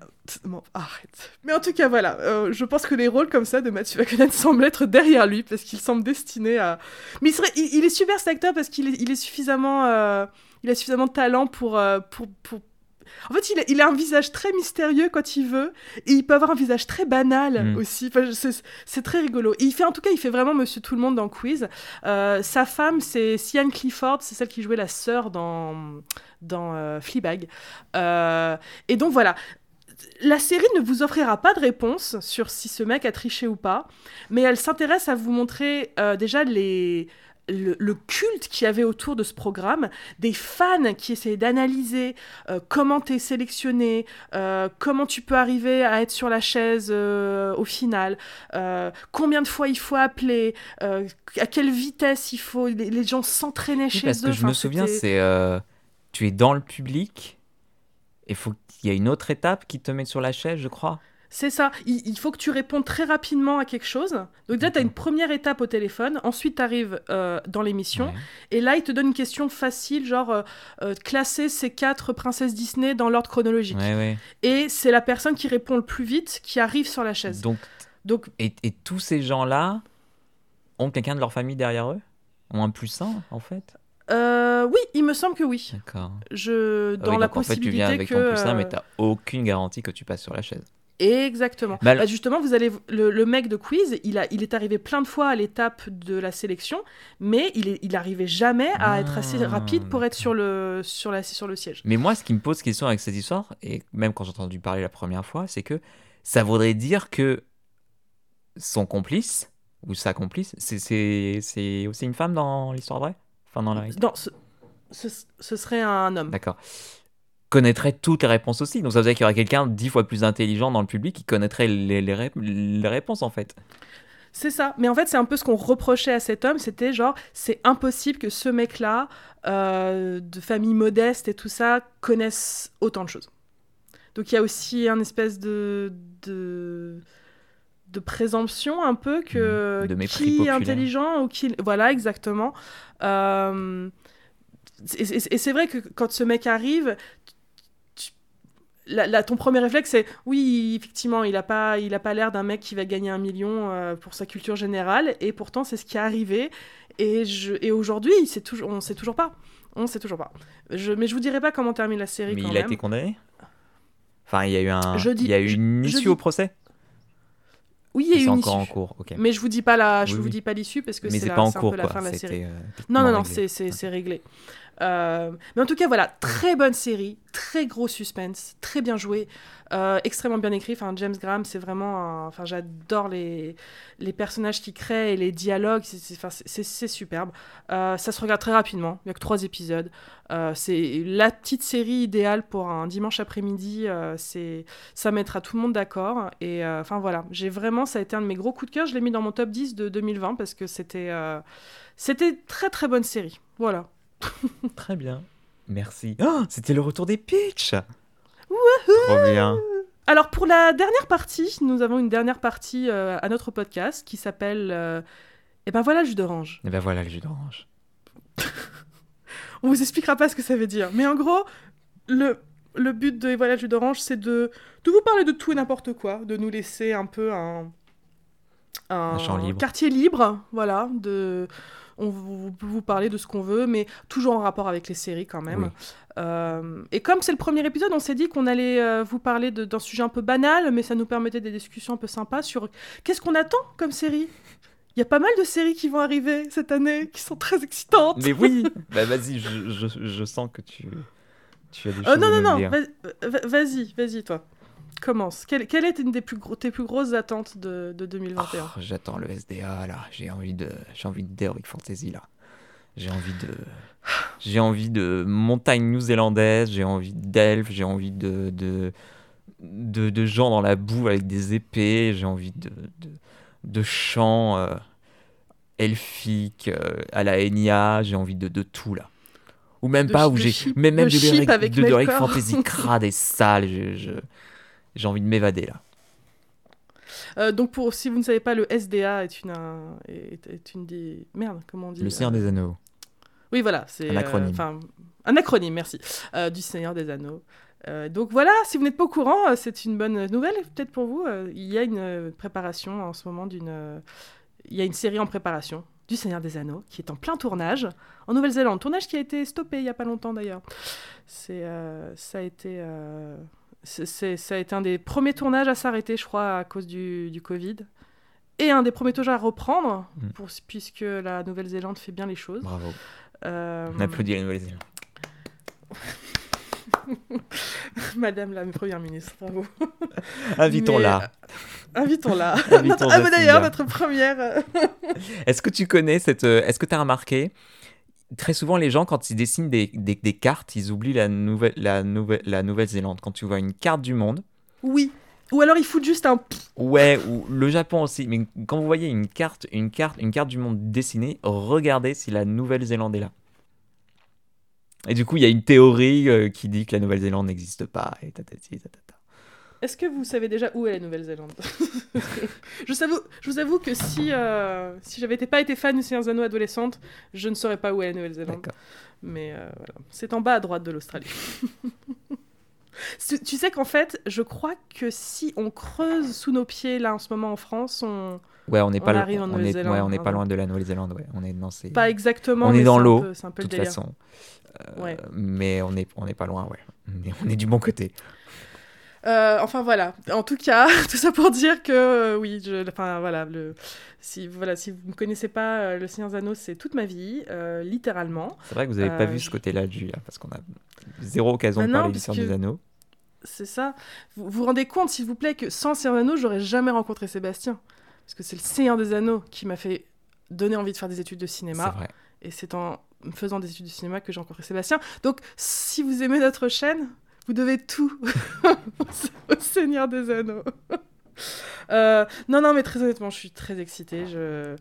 Speaker 2: bon, arrête. Mais en tout cas voilà, euh, je pense que les rôles comme ça de Matthew McFadden <laughs> semblent être derrière lui parce qu'il semble destiné à. Mais il, serait- il- il est super cet acteur parce qu'il est, il est suffisamment, euh, il a suffisamment de talent pour, pour, pour... En fait, il a, il a un visage très mystérieux quand il veut, et il peut avoir un visage très banal
Speaker 1: Mm.
Speaker 2: aussi. Enfin, c'est très rigolo. Et il fait, en tout cas, il fait vraiment Monsieur Tout le Monde dans Quiz. Euh, sa femme, c'est Sian Clifford, c'est celle qui jouait la sœur dans, dans euh, Fleabag. Euh, et donc voilà, la série ne vous offrira pas de réponse sur si ce mec a triché ou pas, mais elle s'intéresse à vous montrer déjà les, le, le culte qu'il y avait autour de ce programme, des fans qui essayaient d'analyser euh, comment tu es sélectionné, euh, comment tu peux arriver à être sur la chaise euh, au final, euh, combien de fois il faut appeler, à quelle vitesse il faut, les, les gens s'entraînaient
Speaker 1: Oui,
Speaker 2: chez
Speaker 1: parce
Speaker 2: eux.
Speaker 1: que je me souviens, c'est tu es dans le public et faut qu'il y a une autre étape qui te met sur la chaise, je crois.
Speaker 2: C'est ça. Il, il faut que tu répondes très rapidement à quelque chose. Donc déjà, tu as une première étape au téléphone. Ensuite, tu arrives dans l'émission.
Speaker 1: Ouais.
Speaker 2: Et là, il te donne une question facile, genre euh, euh, classer ces quatre princesses Disney dans l'ordre chronologique.
Speaker 1: Ouais, ouais.
Speaker 2: Et c'est la personne qui répond le plus vite qui arrive sur la chaise.
Speaker 1: Donc,
Speaker 2: Donc,
Speaker 1: et, et tous ces gens-là ont quelqu'un de leur famille derrière eux? Ont un plus un, en fait?
Speaker 2: Euh, oui, il me semble que oui.
Speaker 1: D'accord.
Speaker 2: Je,
Speaker 1: Ah
Speaker 2: dans
Speaker 1: oui,
Speaker 2: la
Speaker 1: donc en fait, tu
Speaker 2: possibilité
Speaker 1: viens avec
Speaker 2: que.
Speaker 1: ton plus mais
Speaker 2: euh,
Speaker 1: t'as aucune garantie que tu passes sur la chaise.
Speaker 2: Exactement.
Speaker 1: Bah,
Speaker 2: Bah, justement, vous allez le, le mec de quiz, il a, il est arrivé plein de fois à l'étape de la sélection, mais il est, il arrivait jamais à
Speaker 1: Ah,
Speaker 2: être assez rapide pour être sur le, sur la, sur le siège.
Speaker 1: Mais moi, ce qui me pose question avec cette histoire, et même quand j'ai entendu parler la première fois, c'est que ça voudrait dire que son complice, ou sa complice, c'est- aussi une femme dans l'histoire vraie? Enfin, dans la réalité?
Speaker 2: Non, ce, ce, ce serait un homme.
Speaker 1: D'accord. Connaîtrait toutes les réponses aussi. Donc ça veut dire qu'il y aurait quelqu'un dix fois plus intelligent dans le public qui connaîtrait les, les, rép- les réponses en fait.
Speaker 2: C'est ça. Mais en fait, c'est un peu ce qu'on reprochait à cet homme. C'était genre, c'est impossible que ce mec-là, euh, de famille modeste et tout ça, connaisse autant de choses. Donc il y a aussi un espèce de, de, de présomption un peu que.
Speaker 1: De mépris
Speaker 2: qui est intelligent ou qui... Voilà, exactement. Euh, et c'est vrai que quand ce mec arrive... ton premier réflexe, c'est oui, effectivement, il n'a pas, il a pas l'air d'un mec qui va gagner un million euh, pour sa culture générale, et pourtant, c'est ce qui est arrivé. Et, je, et aujourd'hui, toujours, on ne sait toujours pas. On sait toujours pas. Je, mais je vous dirai pas comment termine la série
Speaker 1: Mais
Speaker 2: quand
Speaker 1: il a été condamné? Enfin, il y a eu un,
Speaker 2: Je dis-
Speaker 1: il y a eu une issue au procès?
Speaker 2: Oui, il y a une
Speaker 1: encore en
Speaker 2: issue.
Speaker 1: cours.
Speaker 2: Mais je vous dis pas la, je
Speaker 1: Oui,
Speaker 2: vous
Speaker 1: oui.
Speaker 2: dis pas l'issue parce que c'est
Speaker 1: pas en
Speaker 2: un
Speaker 1: cours
Speaker 2: peu la
Speaker 1: quoi.
Speaker 2: fin de la série.
Speaker 1: euh,
Speaker 2: Non, non, non, c'est réglé. Euh, mais en tout cas, voilà, très bonne série, très gros suspense, très bien joué, euh, extrêmement bien écrit. James Graham, c'est vraiment. j'adore les, les personnages qu'il crée et les dialogues, c'est- superbe. Euh, ça se regarde très rapidement, il n'y a que trois épisodes. C'est la petite série idéale pour un dimanche après-midi. c'est ça mettra tout le monde d'accord. Et enfin voilà, j'ai vraiment, ça a été un de mes gros coups de cœur. Je l'ai mis dans mon top 10 de 2020 parce que c'était c'était très très bonne série. Voilà. <laughs>
Speaker 1: Très bien. Merci. Oh, c'était le retour des pitchs. Trop bien.
Speaker 2: Alors pour la dernière partie, nous avons une dernière partie euh, à notre podcast qui s'appelle euh, Et ben voilà le jus d'orange.
Speaker 1: Et ben voilà le jus d'orange. <laughs>
Speaker 2: On vous expliquera pas ce que ça veut dire. Mais en gros, le, le but de Et voilà le jus d'orange, c'est de, de vous parler de tout et n'importe quoi, de nous laisser un peu un,
Speaker 1: Un champ libre.
Speaker 2: quartier libre, voilà, de... On vous, peut vous parler de ce qu'on veut, mais toujours en rapport avec les séries quand même.
Speaker 1: Oui.
Speaker 2: Euh, et comme c'est le premier épisode, on s'est dit qu'on allait euh, vous parler d'un sujet un peu banal, mais ça nous permettait des discussions un peu sympas sur qu'est-ce qu'on attend comme série. Il y a pas mal de séries qui vont arriver cette année, qui sont très excitantes.
Speaker 1: Mais oui <laughs> Bah vas-y, je, je, je sens que tu, tu as des
Speaker 2: Euh,
Speaker 1: choses
Speaker 2: non,
Speaker 1: à
Speaker 2: non, non, vas-y, vas-y, toi. Commence. Quelle, quelle est une des plus gros, tes plus grosses attentes de, de 2021
Speaker 1: Oh, J'attends le SDA là, j'ai envie de j'ai envie d'Heroic Fantasy là. J'ai envie de j'ai envie de montagne new-zélandaise, j'ai envie d'elfes, j'ai envie de de, de de gens dans la boue avec des épées, j'ai envie de de, de chants euh, elfiques euh, à la Enya, j'ai envie de, de tout là. Ou même
Speaker 2: De
Speaker 1: pas où
Speaker 2: de
Speaker 1: j'ai mais même
Speaker 2: de
Speaker 1: de de
Speaker 2: Melkor.
Speaker 1: Fantasy crade et sale, je- je- j'ai envie de m'évader là.
Speaker 2: Euh, Donc, pour, si vous ne savez pas, le SDA est une, un- est, est une des. Merde, comment on dit
Speaker 1: Le Seigneur
Speaker 2: euh,
Speaker 1: des Anneaux.
Speaker 2: Oui, voilà. C'est
Speaker 1: Un
Speaker 2: euh,
Speaker 1: acronyme.
Speaker 2: enfin, un acronyme, merci. euh, du Seigneur des Anneaux. Euh, donc voilà, si vous n'êtes pas au courant, euh, c'est une bonne nouvelle peut-être pour vous. Euh, il y a une euh, préparation en ce moment d'une. euh, il y a une série en préparation du Seigneur des Anneaux qui est en plein tournage en Nouvelle-Zélande. Tournage qui a été stoppé il y a pas longtemps d'ailleurs. C'est euh, ça a été. Euh, c'est- ça a été un des premiers tournages à s'arrêter, je crois, à cause du, du Covid. Et un des premiers tournages à reprendre,
Speaker 1: Mm.
Speaker 2: pour, puisque la Nouvelle-Zélande fait bien les choses.
Speaker 1: Bravo.
Speaker 2: Euh,
Speaker 1: On applaudit la Nouvelle-Zélande. <laughs>
Speaker 2: Madame la Première ministre, bravo.
Speaker 1: Invitons-la.
Speaker 2: Invitons-la.
Speaker 1: Invitons <laughs>
Speaker 2: ah, bah, D'ailleurs, notre première. euh,
Speaker 1: Est-ce que tu connais cette. euh, Est-ce que tu as remarqué Très souvent, les gens, quand ils dessinent des, des- des cartes, ils oublient la Nouvelle- la Nouvelle- la Nouvelle-Zélande. Quand tu vois une carte du monde,
Speaker 2: Oui. Ou alors ils foutent juste un.
Speaker 1: ouais, ou le Japon aussi, mais quand vous voyez une carte, une carte, une carte du monde dessinée, regardez si la Nouvelle-Zélande est là. Et du coup, il y a une théorie euh, qui dit que la Nouvelle-Zélande n'existe pas. Et tatati, tatata.
Speaker 2: Est-ce que vous savez déjà où est la Nouvelle-Zélande? <laughs> Je, vous avoue, je vous avoue que si, euh, si j'avais pas été fan du Seigneur Anneaux adolescente, je ne saurais pas où est la Nouvelle-Zélande. Mais euh, voilà. C'est en bas à droite de l'Australie. <laughs> tu sais qu'en fait, je crois que si on creuse sous nos pieds, là, en ce moment en France, on.
Speaker 1: Ouais, on n'est pas,
Speaker 2: en
Speaker 1: on est,
Speaker 2: Nouvelle-Zélande,
Speaker 1: ouais, on n'est
Speaker 2: hein,
Speaker 1: pas
Speaker 2: donc.
Speaker 1: loin de la Nouvelle-Zélande. Ouais. On est dans ces.
Speaker 2: Pas exactement.
Speaker 1: On est dans l'eau, de toute
Speaker 2: délire.
Speaker 1: façon. Euh,
Speaker 2: Ouais.
Speaker 1: Mais on n'est on n'est pas loin, ouais. On est, on est du bon côté.
Speaker 2: Euh, enfin voilà. En tout cas, <laughs> tout ça pour dire que euh, oui, je, enfin voilà, le, si voilà, si vous ne connaissez pas euh, le Seigneur des Anneaux, c'est toute ma vie, littéralement.
Speaker 1: C'est vrai que vous n'avez pas vu ce côté-là de Julia, parce qu'on a zéro occasion
Speaker 2: Bah
Speaker 1: de
Speaker 2: non,
Speaker 1: parler du Seigneur des Anneaux.
Speaker 2: C'est ça. Vous vous rendez compte, s'il vous plaît, que sans Seigneur des Anneaux, j'aurais jamais rencontré Sébastien, parce que c'est le Seigneur des Anneaux qui m'a fait donner envie de faire des études de
Speaker 1: C'est
Speaker 2: cinéma,
Speaker 1: vrai.
Speaker 2: et c'est en faisant des études de cinéma que j'ai rencontré Sébastien. Donc, si vous aimez notre chaîne, vous devez tout <laughs> au Seigneur des Anneaux. Euh, non, non, mais très honnêtement, je suis très excitée. Je...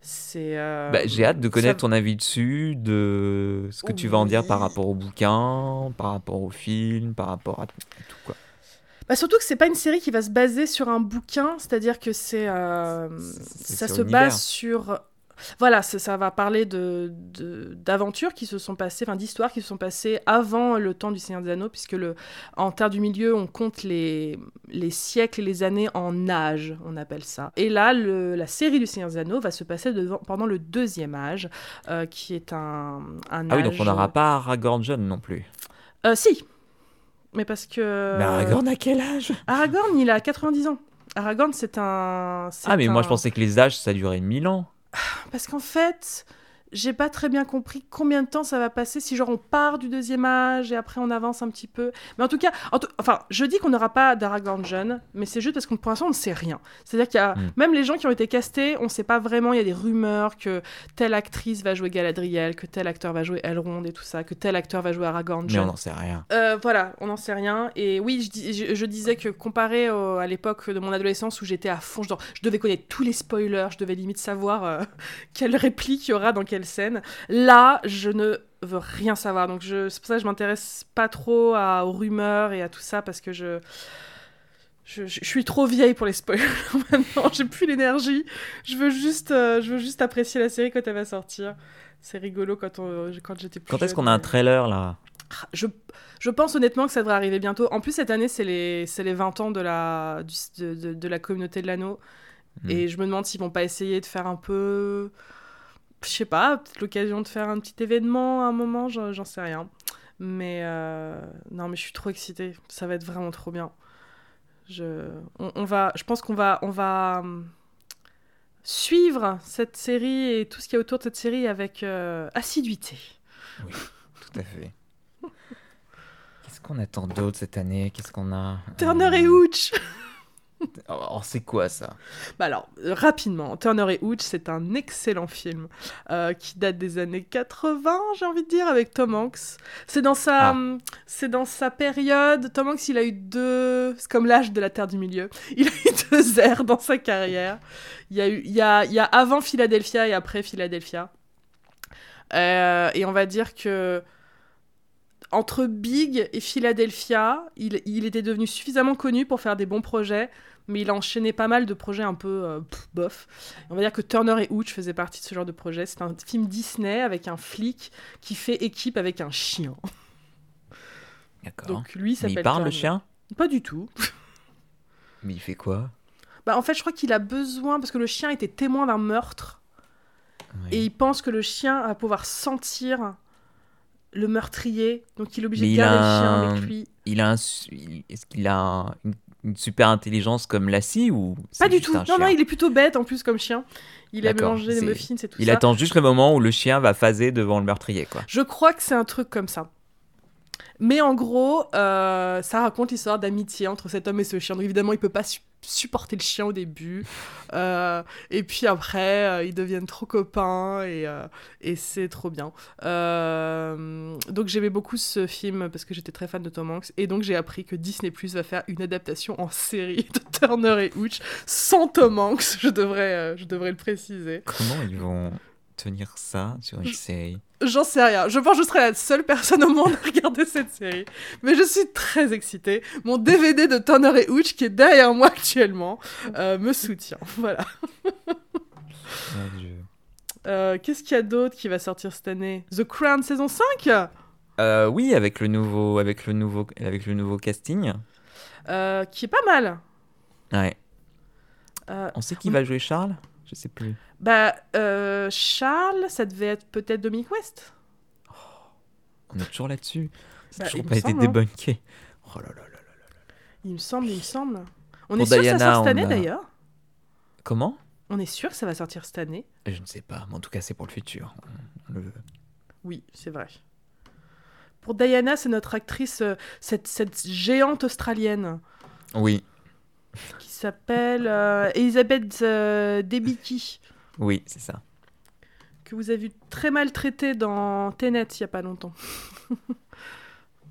Speaker 2: C'est. euh,
Speaker 1: Bah, J'ai hâte de
Speaker 2: ça-
Speaker 1: connaître ton avis dessus, de ce que tu vas en dire par rapport au bouquin, par rapport au film, par rapport à tout, à tout, quoi.
Speaker 2: Bah, surtout que c'est pas une série qui va se baser sur un bouquin, c'est-à-dire que c'est euh, ça se base sur voilà, ça va parler de de- d'aventures qui se sont passées, enfin d'histoires qui se sont passées avant le temps du Seigneur des Anneaux, puisque le en Terre du Milieu, on compte les les siècles et les années en âge, on appelle ça. Et là, le- la série du Seigneur des Anneaux va se passer devant- pendant le deuxième âge, euh, qui est un un
Speaker 1: Ah oui, donc
Speaker 2: âge-
Speaker 1: on n'aura pas Aragorn jeune non plus.
Speaker 2: Euh, si, mais parce que
Speaker 1: Mais Aragorn à quel âge?
Speaker 2: Aragorn, il a 90 ans. Aragorn, c'est un.
Speaker 1: Ah mais moi je pensais que les âges ça durait 1000 ans.
Speaker 2: Parce qu'en fait, j'ai pas très bien compris combien de temps ça va passer si genre on part du deuxième âge et après on avance un petit peu. Mais en tout cas, en tout- enfin, je dis qu'on n'aura pas d'Aragorn jeune, mais c'est juste parce qu'on pour l'instant on ne sait rien. C'est-à-dire qu'il y a
Speaker 1: Mm.
Speaker 2: même les gens qui ont été castés, on sait pas vraiment. Il y a des rumeurs que telle actrice va jouer Galadriel, que tel acteur va jouer Elrond et tout ça, que tel acteur va jouer Aragorn
Speaker 1: Mais
Speaker 2: jeune.
Speaker 1: on n'en sait rien.
Speaker 2: Euh, voilà, on n'en sait rien. Et oui, je, dis- je- je disais que comparé au- à l'époque de mon adolescence où j'étais à fond, genre, je devais connaître tous les spoilers, je devais limite savoir euh, <laughs> quelle réplique il y aura dans scène. Là, je ne veux rien savoir. Donc je- c'est pour ça que je m'intéresse pas trop à- aux rumeurs et à tout ça parce que je. Je, je- je suis trop vieille pour les spoilers <laughs> maintenant. J'ai plus l'énergie. Je veux juste, euh, je veux juste apprécier la série quand elle va sortir. C'est rigolo quand on, quand j'étais plus
Speaker 1: Quand est-ce qu'on a un trailer là?
Speaker 2: Je, je pense honnêtement que ça devrait arriver bientôt. En plus, cette année, c'est les, c'est les 20 ans de la, du- de, de- de la communauté de l'anneau.
Speaker 1: Hmm.
Speaker 2: Et je me demande s'ils vont pas essayer de faire un peu. Je sais pas, peut-être l'occasion de faire un petit événement à un moment, j'en sais rien. Mais euh, non, mais je suis trop excitée. Ça va être vraiment trop bien. Je, on, on va, je pense qu'on va, on va hum, suivre cette série et tout ce qu'il y a autour de cette série avec euh, assiduité.
Speaker 1: Tout à fait. Qu'est-ce qu'on attend d'autre cette année? Qu'est-ce qu'on a?
Speaker 2: Turner et
Speaker 1: Euh,
Speaker 2: Hooch
Speaker 1: Oh, c'est quoi ça?
Speaker 2: Bah alors, rapidement, Turner et Hooch, c'est un excellent film euh, qui date des années 80, j'ai envie de dire, avec Tom Hanks. C'est dans sa,
Speaker 1: Ah.
Speaker 2: c'est dans sa période. Tom Hanks, il a eu deux, c'est comme l'âge de la Terre du Milieu. <laughs> Il a eu deux airs dans sa carrière. Il y a eu, il y a, il y a avant Philadelphia et après Philadelphia. Euh, et on va dire que entre Big et Philadelphia, il, il était devenu suffisamment connu pour faire des bons projets, mais il a enchaîné pas mal de projets un peu euh, pff, bof. On va dire que Turner et Hooch faisaient partie de ce genre de projet. C'est un film Disney avec un flic qui fait équipe avec un chien.
Speaker 1: D'accord.
Speaker 2: Donc lui s'appelle.
Speaker 1: il parle le chien?
Speaker 2: Pas du tout. <laughs>
Speaker 1: Mais il fait quoi?
Speaker 2: Bah, en fait, je crois qu'il a besoin parce que le chien était témoin d'un meurtre et il pense que le chien va pouvoir sentir le meurtrier, donc il est obligé
Speaker 1: Mais
Speaker 2: de
Speaker 1: il
Speaker 2: garder
Speaker 1: a
Speaker 2: le chien
Speaker 1: un-
Speaker 2: avec lui.
Speaker 1: Il a un Est-ce qu'il a un- une, super intelligence comme Lassie ou
Speaker 2: Pas du tout. Non,
Speaker 1: chien
Speaker 2: non, il est plutôt bête en plus comme chien. Il aime
Speaker 1: D'accord,
Speaker 2: manger des muffins et tout
Speaker 1: Il
Speaker 2: ça.
Speaker 1: attend juste le moment où le chien va phaser devant le meurtrier, quoi.
Speaker 2: Je crois que c'est un truc comme ça. Mais en gros, euh, ça raconte l'histoire d'amitié entre cet homme et ce chien. Donc évidemment, il peut pas supporter le chien au début. Euh, et puis après, euh, ils deviennent trop copains et, euh, et c'est trop bien. Donc j'aimais beaucoup ce film parce que j'étais très fan de Tom Hanks. Et donc j'ai appris que Disney Plus va faire une adaptation en série de Turner et Hooch sans Tom Hanks. Je devrais, je devrais le préciser.
Speaker 1: Comment ils vont tenir ça sur une série
Speaker 2: J'en sais rien. Je pense que je serai la seule personne au monde à regarder cette série. Mais je suis très excitée. Mon DVD de Turner et Hooch, qui est derrière moi actuellement, euh, me soutient. <laughs> Voilà. Euh, Qu'est-ce qu'il y a d'autre qui va sortir cette année? The Crown saison 5
Speaker 1: Euh, oui, avec le nouveau, avec le nouveau, avec le nouveau casting.
Speaker 2: Qui est pas mal.
Speaker 1: Ouais. On sait qui va jouer Charles? Je sais plus.
Speaker 2: bah, euh, Charles, ça devait être peut-être Dominic West.
Speaker 1: On est toujours là-dessus. C'est
Speaker 2: Bah,
Speaker 1: toujours pas été
Speaker 2: semble, hein.
Speaker 1: débunké. Oh là là là là.
Speaker 2: Il me semble, il me semble. On
Speaker 1: Pour
Speaker 2: est sûr que ça sort cette année
Speaker 1: a-
Speaker 2: d'ailleurs.
Speaker 1: Comment?
Speaker 2: On est sûr que ça va sortir cette année.
Speaker 1: Je ne sais pas, mais en tout cas, c'est pour le futur. Le.
Speaker 2: Oui, c'est vrai. Pour Diana, c'est notre actrice, euh, cette, cette géante australienne
Speaker 1: Oui,
Speaker 2: qui s'appelle euh, Elisabeth euh, Debicki,
Speaker 1: oui, c'est ça.
Speaker 2: que vous avez vu très maltraitée dans Tenet il y a pas longtemps. <laughs>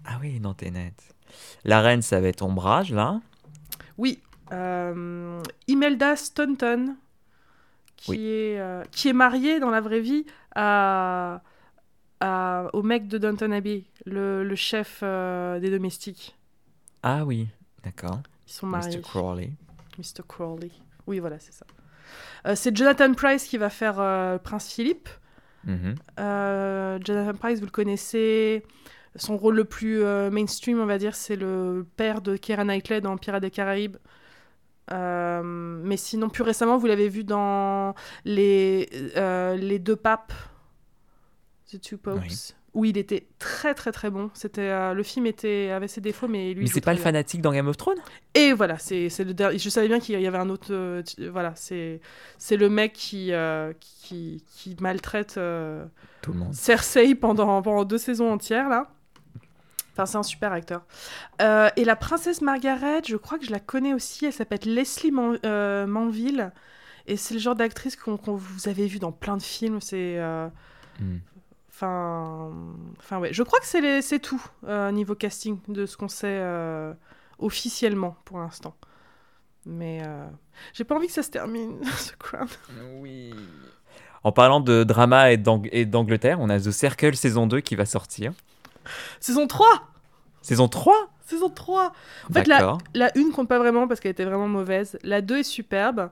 Speaker 1: Ah oui, dans Tenet. La reine, ça va être Ombrage, là?
Speaker 2: Oui, euh, Imelda Staunton, qui,
Speaker 1: Oui.
Speaker 2: est, euh, qui est mariée dans la vraie vie à, à- au mec de Downton Abbey, le, le chef euh, des domestiques.
Speaker 1: Ah oui, d'accord.
Speaker 2: Ils sont mariés.
Speaker 1: Mr. Crawley.
Speaker 2: Mr. Crawley. Oui, voilà, c'est ça. Euh, c'est Jonathan Price qui va faire euh, Prince Philippe.
Speaker 1: Mhm.
Speaker 2: Euh, Jonathan Price, vous le connaissez. Son rôle le plus mainstream, on va dire, c'est le père de Keira Knightley dans Pirates des Caraïbes. Mais sinon, plus récemment, vous l'avez vu dans les, les deux papes, The Two Popes,
Speaker 1: Oui.
Speaker 2: Où il était très très très bon. C'était euh, le film était avait ses défauts, mais lui.
Speaker 1: Mais c'est pas le
Speaker 2: bien.
Speaker 1: fanatique dans Game of Thrones?
Speaker 2: Et voilà, c'est c'est le dernier. Je savais bien qu'il y avait un autre. euh, voilà, c'est c'est le mec qui euh, qui, qui maltraite
Speaker 1: Tout le monde.
Speaker 2: Cersei pendant pendant deux saisons entières là. Enfin, c'est un super acteur. Et la princesse Margaret, je crois que je la connais aussi. Elle s'appelle Leslie Man- Manville. Et c'est le genre d'actrice qu'on qu'on vous avez vu dans plein de films. C'est.
Speaker 1: Hmm.
Speaker 2: Enfin, enfin ouais, je crois que c'est les- c'est tout euh, niveau casting de ce qu'on sait euh, officiellement pour l'instant. Mais euh, j'ai pas envie que ça se termine, <laughs> ce Crown.
Speaker 1: Oui. En parlant de drama et d'Ang- et d'Angleterre, on a The Circle saison 2 qui va sortir.
Speaker 2: Saison 3
Speaker 1: Saison 3
Speaker 2: Saison 3 En fait, la, la 1 compte pas vraiment parce qu'elle était vraiment mauvaise. La 2 est superbe.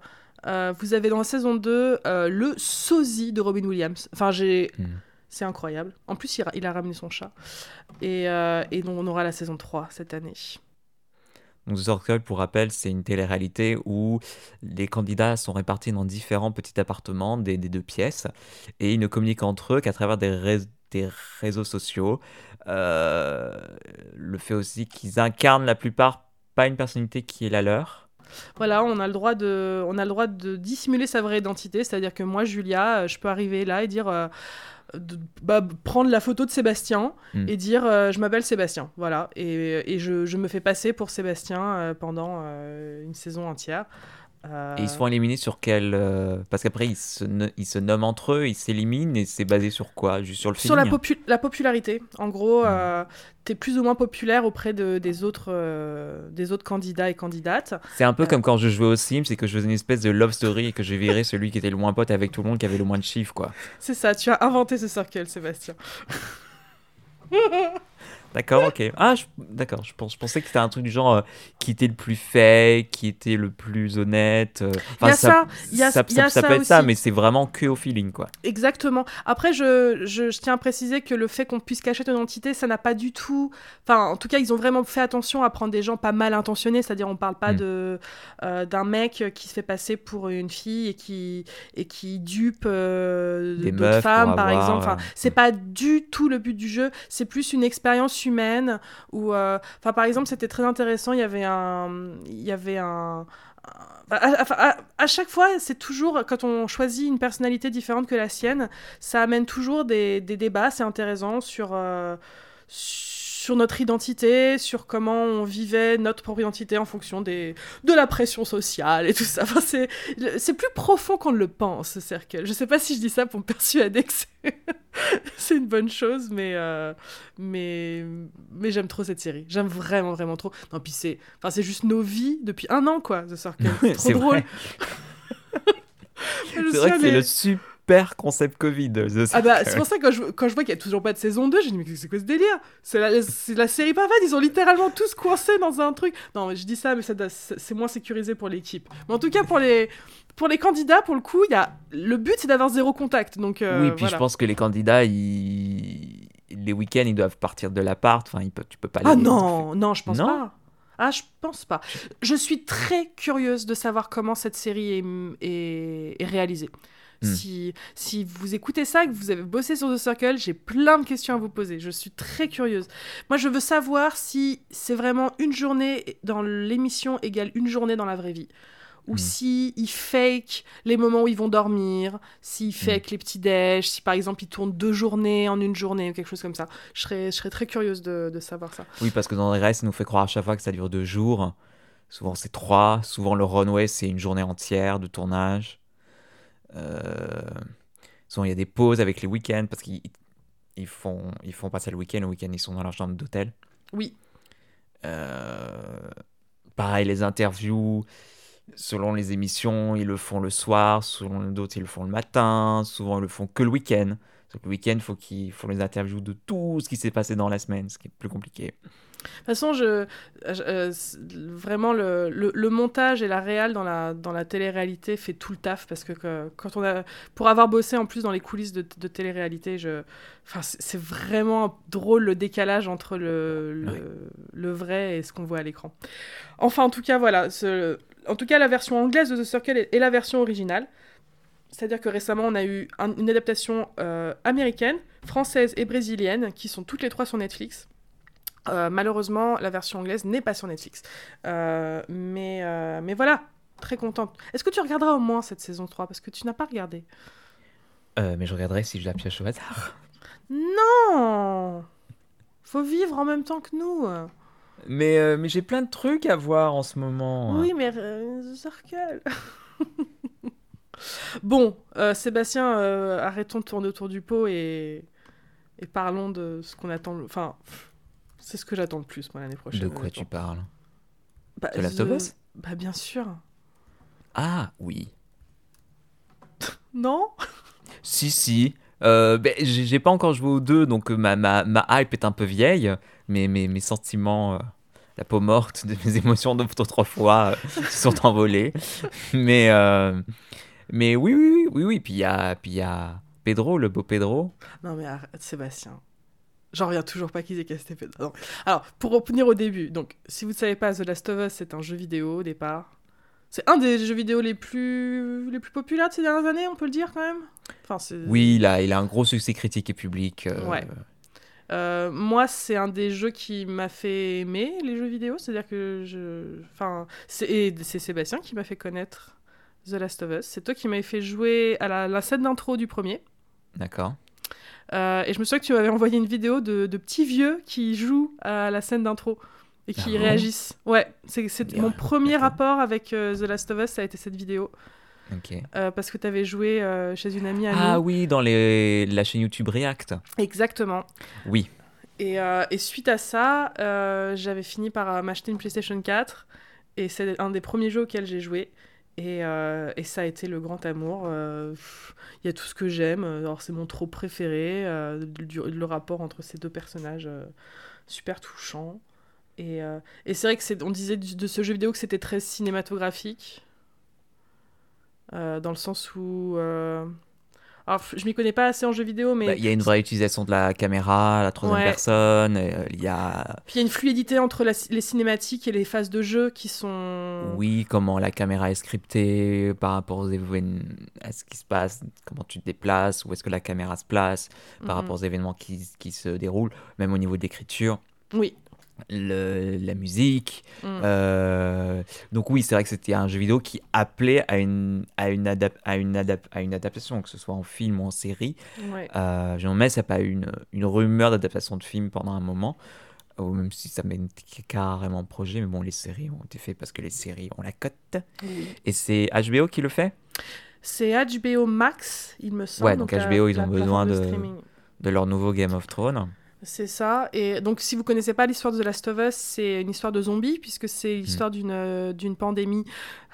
Speaker 2: Euh, vous avez dans la saison 2 euh, le sosie de Robin Williams. Enfin, j'ai...
Speaker 1: Hmm.
Speaker 2: C'est incroyable. En plus, il, a ramené son chat. Et, euh, on aura la saison 3 cette année.
Speaker 1: Donc The Circle, pour rappel, c'est une télé-réalité où les candidats sont répartis dans différents petits appartements des, deux pièces et ils ne communiquent entre eux qu'à travers des réseaux sociaux. Euh, le fait aussi qu'ils incarnent la plupart pas une personnalité qui est la leur.
Speaker 2: Voilà, on a le droit de, on a le droit de dissimuler sa vraie identité, c'est-à-dire que moi, Julia, euh, je peux arriver là et dire, euh, de- bah, prendre la photo de Sébastien
Speaker 1: Mm.
Speaker 2: et dire, euh, je m'appelle Sébastien, voilà, et, et je, je me fais passer pour Sébastien pendant une saison entière. Euh,
Speaker 1: Et ils se font éliminer sur quel... euh, Parce qu'après, ils se, ils se nomment entre eux, ils s'éliminent et c'est basé sur quoi? Juste sur le
Speaker 2: sur la, popu- la popularité. En gros,
Speaker 1: Mm.
Speaker 2: euh, t'es plus ou moins populaire auprès de, des, autres, euh, des autres candidats et candidates.
Speaker 1: C'est un peu comme quand je jouais aux Sims et que je faisais une espèce de love story et que je virais <laughs> celui qui était le moins pote avec tout le monde, qui avait le moins de chiffres, quoi.
Speaker 2: C'est ça, tu as inventé ce circle, Sébastien. <laughs>
Speaker 1: D'accord, ok. Ah, je- d'accord, je, pense, je pensais que c'était un truc du genre euh, qui était le plus fake, qui était le plus honnête. euh,
Speaker 2: Il y a ça, il y a-
Speaker 1: ça,
Speaker 2: y a
Speaker 1: ça
Speaker 2: ça
Speaker 1: peut être ça, mais c'est vraiment que au feeling, quoi.
Speaker 2: Exactement. Après, je, je, je tiens à préciser que le fait qu'on puisse cacher ton identité, ça n'a pas du tout. Enfin, en tout cas, ils ont vraiment fait attention à prendre des gens pas mal intentionnés, c'est-à-dire on parle pas
Speaker 1: Mm.
Speaker 2: de euh, d'un mec qui se fait passer pour une fille et qui et qui dupe d'autres femmes, par
Speaker 1: avoir,
Speaker 2: exemple. Enfin, c'est
Speaker 1: mm.
Speaker 2: pas du tout le but du jeu. C'est plus une expérience humaine où, euh, par exemple, c'était très intéressant. Il y avait un, il y avait un à, chaque fois, c'est toujours, quand on choisit une personnalité différente que la sienne, ça amène toujours des, débats, c'est intéressant, sur, euh, sur notre identité, sur comment on vivait notre propre identité en fonction des, de la pression sociale et tout ça. Enfin, c'est, c'est plus profond qu'on ne le pense, ce cercle. Je sais pas si je dis ça pour me persuader que c'est, <laughs> c'est une bonne chose, mais, euh, mais, mais j'aime trop cette série. J'aime vraiment, vraiment trop. Non, puis c'est, enfin, c'est juste nos vies depuis un an, quoi, The Circle. <laughs> C'est trop drôle. <laughs>
Speaker 1: C'est vrai que c'est le super concept Covid.
Speaker 2: Ah bah, c'est pour ça que quand je, quand je vois qu'il n'y a toujours pas de saison 2, j'ai dit, mais c'est quoi ce délire? C'est la, c'est la série pas ils ont littéralement tous coincés dans un truc. Non, mais je dis ça, mais ça c'est c'est moins sécurisé pour l'équipe. Mais en tout cas, pour les, pour les candidats, pour le coup, il y a, le but c'est d'avoir zéro contact. Donc, euh,
Speaker 1: oui, puis
Speaker 2: voilà.
Speaker 1: je pense que les candidats, ils... les week-ends, ils doivent partir de l'appart. Enfin, ils peuvent- tu peux pas
Speaker 2: Ah non, non, je pense
Speaker 1: Non
Speaker 2: pas. Ah, je pense pas. Je suis très curieuse de savoir comment cette série est, est- est réalisée.
Speaker 1: Hmm.
Speaker 2: Si, si vous écoutez ça, que vous avez bossé sur The Circle, j'ai plein de questions à vous poser. Je suis très curieuse. Moi, je veux savoir si c'est vraiment une journée dans l'émission égale une journée dans la vraie vie. Ou
Speaker 1: Hmm.
Speaker 2: si ils fake les moments où ils vont dormir,
Speaker 1: Hmm.
Speaker 2: s'ils fake les petits déj, si par exemple ils tournent deux journées en une journée ou quelque chose comme ça. Je serais, je serais très curieuse de, de savoir ça.
Speaker 1: Oui, parce que dans les restes, ça nous fait croire à chaque fois que ça dure deux jours. Souvent, c'est trois. Souvent, le runway, c'est une journée entière de tournage. Euh, Souvent, il y a des pauses avec les week-ends parce qu'ils ils font, ils font passer le week-end. Le week-end, ils sont dans leur chambre d'hôtel.
Speaker 2: Oui,
Speaker 1: Euh, Pareil, les interviews, selon les émissions, ils le font le soir. Selon d'autres, ils le font le matin. Souvent, ils le font que le week-end. Donc, le week-end, il faut qu'ils font les interviews de tout ce qui s'est passé dans la semaine, ce qui est plus compliqué.
Speaker 2: De toute façon, je, je- euh, vraiment, le, le, le montage et la réal dans la, dans la télé-réalité fait tout le taf parce que, que- quand on a, pour avoir bossé en plus dans les coulisses de, de télé-réalité, je, c'est c'est vraiment drôle le décalage entre le, le,
Speaker 1: Ouais.
Speaker 2: le vrai et ce qu'on voit à l'écran. Enfin, en tout cas, voilà. ce- en tout cas, la version anglaise de The Circle est, est la version originale. C'est-à-dire que récemment, on a eu un- une adaptation euh, américaine, française et brésilienne qui sont toutes les trois sur Netflix. Euh, malheureusement, la version anglaise n'est pas sur Netflix. Euh, mais, euh, mais voilà, très contente. Est-ce que tu regarderas au moins cette saison 3 Parce que tu n'as pas regardé.
Speaker 1: Mais je regarderai si je la pioche au hasard.
Speaker 2: Non Faut vivre en même temps que nous.
Speaker 1: Mais, mais j'ai plein de trucs à voir en ce moment.
Speaker 2: Oui, mais Circle. <laughs> bon, Sébastien, arrêtons de tourner autour du pot et, et parlons de ce qu'on attend. Enfin, c'est ce que j'attends le plus, moi, l'année prochaine.
Speaker 1: De quoi tu parles?
Speaker 2: Bah,
Speaker 1: The Last of Us?
Speaker 2: Bah, bien sûr.
Speaker 1: Ah oui.
Speaker 2: Non?
Speaker 1: Si, si. Euh, ben, j'ai pas encore joué aux deux, donc euh, ma, ma, ma hype est un peu vieille, mais mes, mes sentiments euh, la peau morte de mes <laughs> émotions d'autres fois euh, se sont <laughs> envolées. Mais, mais oui, oui, oui, oui, oui. Puis il y a, puis il y a Pedro, le beau Pedro.
Speaker 2: Non mais arrête, Sébastien. J'en reviens toujours pas qu'ils aient casté Pedro. Alors, pour revenir au début, donc si vous ne savez pas, The Last of Us, c'est un jeu vidéo au départ. C'est un des jeux vidéo les plus, les plus populaires de ces dernières années, on peut le dire quand même? Enfin,
Speaker 1: Oui, il a, il a un gros succès critique et public. euh,
Speaker 2: Ouais. Euh, moi, c'est un des jeux qui m'a fait aimer les jeux vidéo. C'est-à-dire que je. Enfin, c'est Sébastien qui m'a fait connaître The Last of Us. C'est toi qui m'avais fait jouer à la, la scène d'intro du premier.
Speaker 1: D'accord.
Speaker 2: Euh, et je me souviens que tu m'avais envoyé une vidéo de, de petits vieux qui jouent à la scène d'intro et qui
Speaker 1: Ah
Speaker 2: réagissent. Ouais, c'est mon premier rapport avec euh, The Last of Us, ça a été cette vidéo. Euh, parce que tu avais joué chez une amie à
Speaker 1: Ah
Speaker 2: nous.
Speaker 1: oui, dans les, la chaîne YouTube React.
Speaker 2: Exactement.
Speaker 1: Oui.
Speaker 2: Et, et suite à ça, j'avais fini par m'acheter une PlayStation 4. Et c'est un des premiers jeux auxquels j'ai joué. Et, euh, et ça a été le grand amour. Euh, Il y a tout ce que j'aime. Alors, c'est mon trop préféré. euh, le rapport entre ces deux personnages, euh, super touchant. Et, euh, c'est vrai que c'est, on disait de ce jeu vidéo que c'était très cinématographique. Euh, dans le sens où. Alors, je m'y connais pas assez en jeu vidéo, mais.
Speaker 1: Bah, Il y a une vraie utilisation de la caméra, la troisième
Speaker 2: Ouais.
Speaker 1: personne. euh, Il y a,
Speaker 2: Puis il y a une fluidité entre la- les cinématiques et les phases de jeu qui sont.
Speaker 1: oui, comment la caméra est scriptée par rapport aux événements, à ce qui se passe, comment tu te déplaces, où est-ce que la caméra se place par
Speaker 2: Mhm.
Speaker 1: rapport aux événements qui, qui se déroulent, même au niveau de l'écriture,
Speaker 2: Oui.
Speaker 1: Le- la musique.
Speaker 2: Mm.
Speaker 1: Euh, donc oui, c'est vrai que c'était un jeu vidéo qui appelait à une, à une, adap- à une, adap- à une adaptation, que ce soit en film ou en série.
Speaker 2: Ouais.
Speaker 1: Euh, Jean Mess n'a pas eu une, une rumeur d'adaptation de film pendant un moment, ou même si ça mène carrément projet, mais bon, les séries ont été faites parce que les séries ont la cote. Et c'est HBO qui le fait?
Speaker 2: C'est HBO Max, il me semble.
Speaker 1: Ouais, donc HBO, ils
Speaker 2: la
Speaker 1: ont besoin de leur nouveau Game of Thrones.
Speaker 2: C'est ça. Et donc, si vous connaissez pas l'histoire de The Last of Us, c'est une histoire de zombies, puisque c'est
Speaker 1: Hmm.
Speaker 2: l'histoire d'une euh, d'une pandémie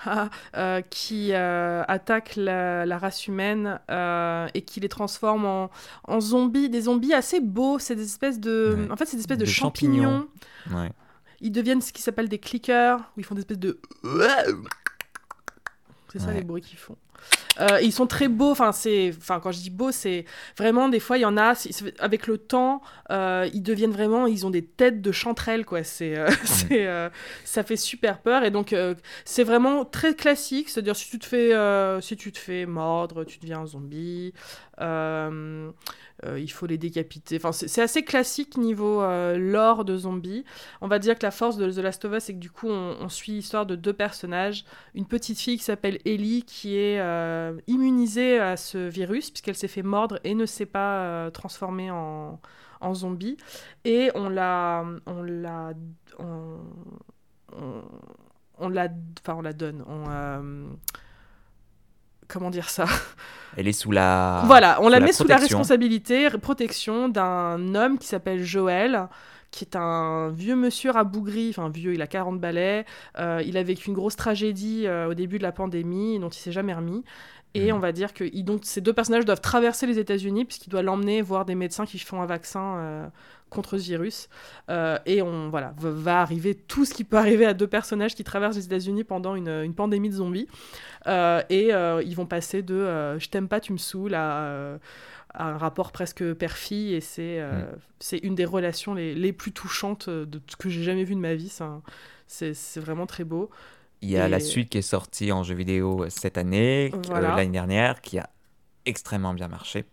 Speaker 2: ah, <laughs> euh, qui euh, attaque la, la race humaine euh, et qui les transforme en, en zombies, des zombies assez beaux. C'est des espèces de.
Speaker 1: Ouais.
Speaker 2: En fait, c'est des espèces de,
Speaker 1: De
Speaker 2: champignons.
Speaker 1: champignons. Ouais.
Speaker 2: Ils deviennent ce qui s'appelle des clickers, où ils font des espèces de. C'est ça
Speaker 1: Ouais.
Speaker 2: les bruits qu'ils font. Euh, ils sont très beaux, enfin, c'est, enfin, quand je dis beau, c'est vraiment des fois il y en a, avec le temps, euh, ils deviennent vraiment, ils ont des têtes de chanterelles, quoi. C'est, euh, <laughs> c'est, ça fait super peur et donc c'est vraiment très classique, c'est-à-dire si tu te fais, si tu te fais mordre, tu deviens un zombie. Euh, il faut les décapiter. Enfin, c'est assez classique niveau euh, lore de zombies. On va dire que la force de The Last of Us, c'est que du coup, on, suit l'histoire de deux personnages. Une petite fille qui s'appelle Ellie, qui est euh, immunisée à ce virus, puisqu'elle s'est fait mordre et ne s'est pas transformée en, zombie. Et on la. Donne. On. Comment dire ça?
Speaker 1: Elle est sous la. <laughs>
Speaker 2: voilà, on la
Speaker 1: sous la
Speaker 2: met sous la
Speaker 1: protection.
Speaker 2: responsabilité, protection d'un homme qui s'appelle Joël, qui est un vieux monsieur rabougri, enfin vieux, il a 40 balais, euh, il a vécu une grosse tragédie euh, au début de la pandémie dont il s'est jamais remis. Et
Speaker 1: Mhm.
Speaker 2: on va dire que donc, ces deux personnages doivent traverser les États-Unis puisqu'il doit l'emmener voir des médecins qui font un vaccin euh, contre ce virus. Euh, et on voilà va, arriver tout ce qui peut arriver à deux personnages qui traversent les États-Unis pendant une, une pandémie de zombies. Euh, et euh, ils vont passer de euh, je t'aime pas, tu me saoules à, euh, un rapport presque père-fille. Et c'est euh,
Speaker 1: Mm.
Speaker 2: c'est une des relations les, les plus touchantes de que j'ai jamais vu de ma vie. C'est vraiment très beau.
Speaker 1: Il y a la suite qui est sortie en jeu vidéo euh, cette année, euh, l'année dernière, qui a extrêmement bien marché.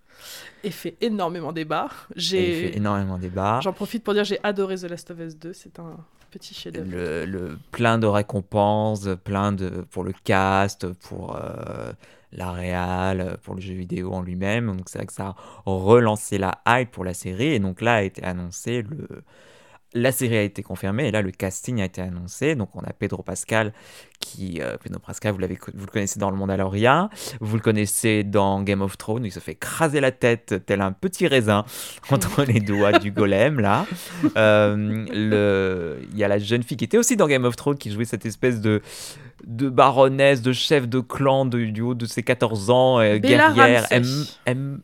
Speaker 2: Et fait énormément débat. J'ai
Speaker 1: fait énormément débat.
Speaker 2: J'en profite pour dire j'ai adoré The Last of Us 2. C'est un petit chef-d'œuvre.
Speaker 1: le, le- plein de récompenses, plein de pour le cast, pour euh, la réal, pour le jeu vidéo en lui-même. Donc c'est vrai que ça a relancé la hype pour la série. Et donc là a été annoncé le la série a été confirmée et là le casting a été annoncé. Donc on a Pedro Pascal qui euh, Pedro Pascal vous l'avez vous le connaissez dans le Mandalorian, vous le connaissez dans Game of Thrones, il se fait écraser la tête tel un petit raisin <laughs> entre les doigts du golem là. <laughs> Euh, le il y a la jeune fille qui était aussi dans Game of Thrones qui jouait cette espèce de de baronesse, de chef de clan de, du haut de ses 14 ans, euh, guerrière, M-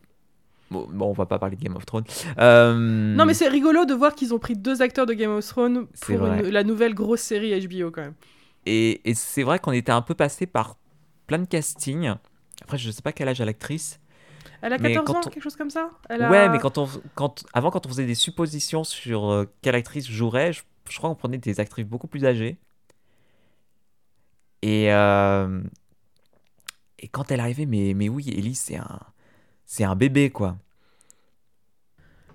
Speaker 1: Bon, bon, on va pas parler de Game of Thrones. Euh,
Speaker 2: Non, mais c'est rigolo de voir qu'ils ont pris deux acteurs de Game of Thrones pour une- la nouvelle grosse série HBO quand même.
Speaker 1: Et, et c'est vrai qu'on était un peu passé par plein de castings. Après, je sais pas quel âge a l'actrice.
Speaker 2: Elle a
Speaker 1: Mais
Speaker 2: 14 ans,
Speaker 1: on-
Speaker 2: quelque chose comme ça? Elle a-
Speaker 1: Ouais, mais quand on, quand, avant, quand on faisait des suppositions sur euh, quelle actrice jouerait, je, je crois qu'on prenait des actrices beaucoup plus âgées. Et, euh, et quand elle arrivait, mais, mais oui, Ellie, c'est un, c'est un bébé, quoi.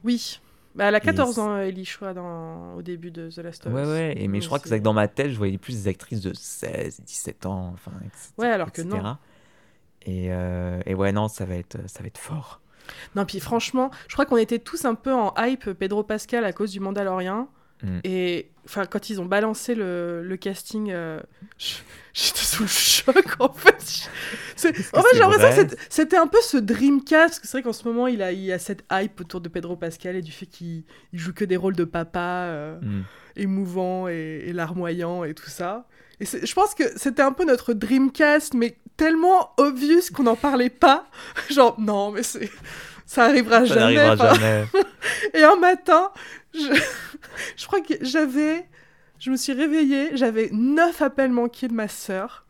Speaker 2: Oui. Bah, elle a 14
Speaker 1: Et
Speaker 2: ans, Ellie, je crois, dans... au début de The Last of
Speaker 1: Ouais,
Speaker 2: Us.
Speaker 1: ouais. Et, mais je crois que dans ma tête, je voyais plus des actrices de 16, 17 ans, enfin, etc.
Speaker 2: Ouais, alors que non.
Speaker 1: Et, euh, et ouais, non, ça va être, ça va être fort.
Speaker 2: Non, puis franchement, je crois qu'on était tous un peu en hype Pedro Pascal à cause du Mandalorian.
Speaker 1: Mm.
Speaker 2: Et enfin, quand ils ont balancé le, le casting, euh, <laughs> j'étais sous le choc en fait. En fait, j'ai l'impression que c'était- un peu ce Dreamcast. Parce que c'est vrai qu'en ce moment, il a, il a cette hype autour de Pedro Pascal et du fait qu'il il joue que des rôles de papa euh,
Speaker 1: Mm.
Speaker 2: émouvants et, et larmoyants et tout ça. Et je pense que c'était un peu notre Dreamcast, mais tellement obvious qu'on n'en parlait pas. <laughs> Genre, non, mais c'est. Ça arrivera
Speaker 1: Ça
Speaker 2: jamais.
Speaker 1: n'arrivera
Speaker 2: enfin,
Speaker 1: jamais. <laughs>
Speaker 2: et un matin, je, <laughs> je crois que j'avais. Je me suis réveillée, j'avais neuf appels manqués de ma sœur.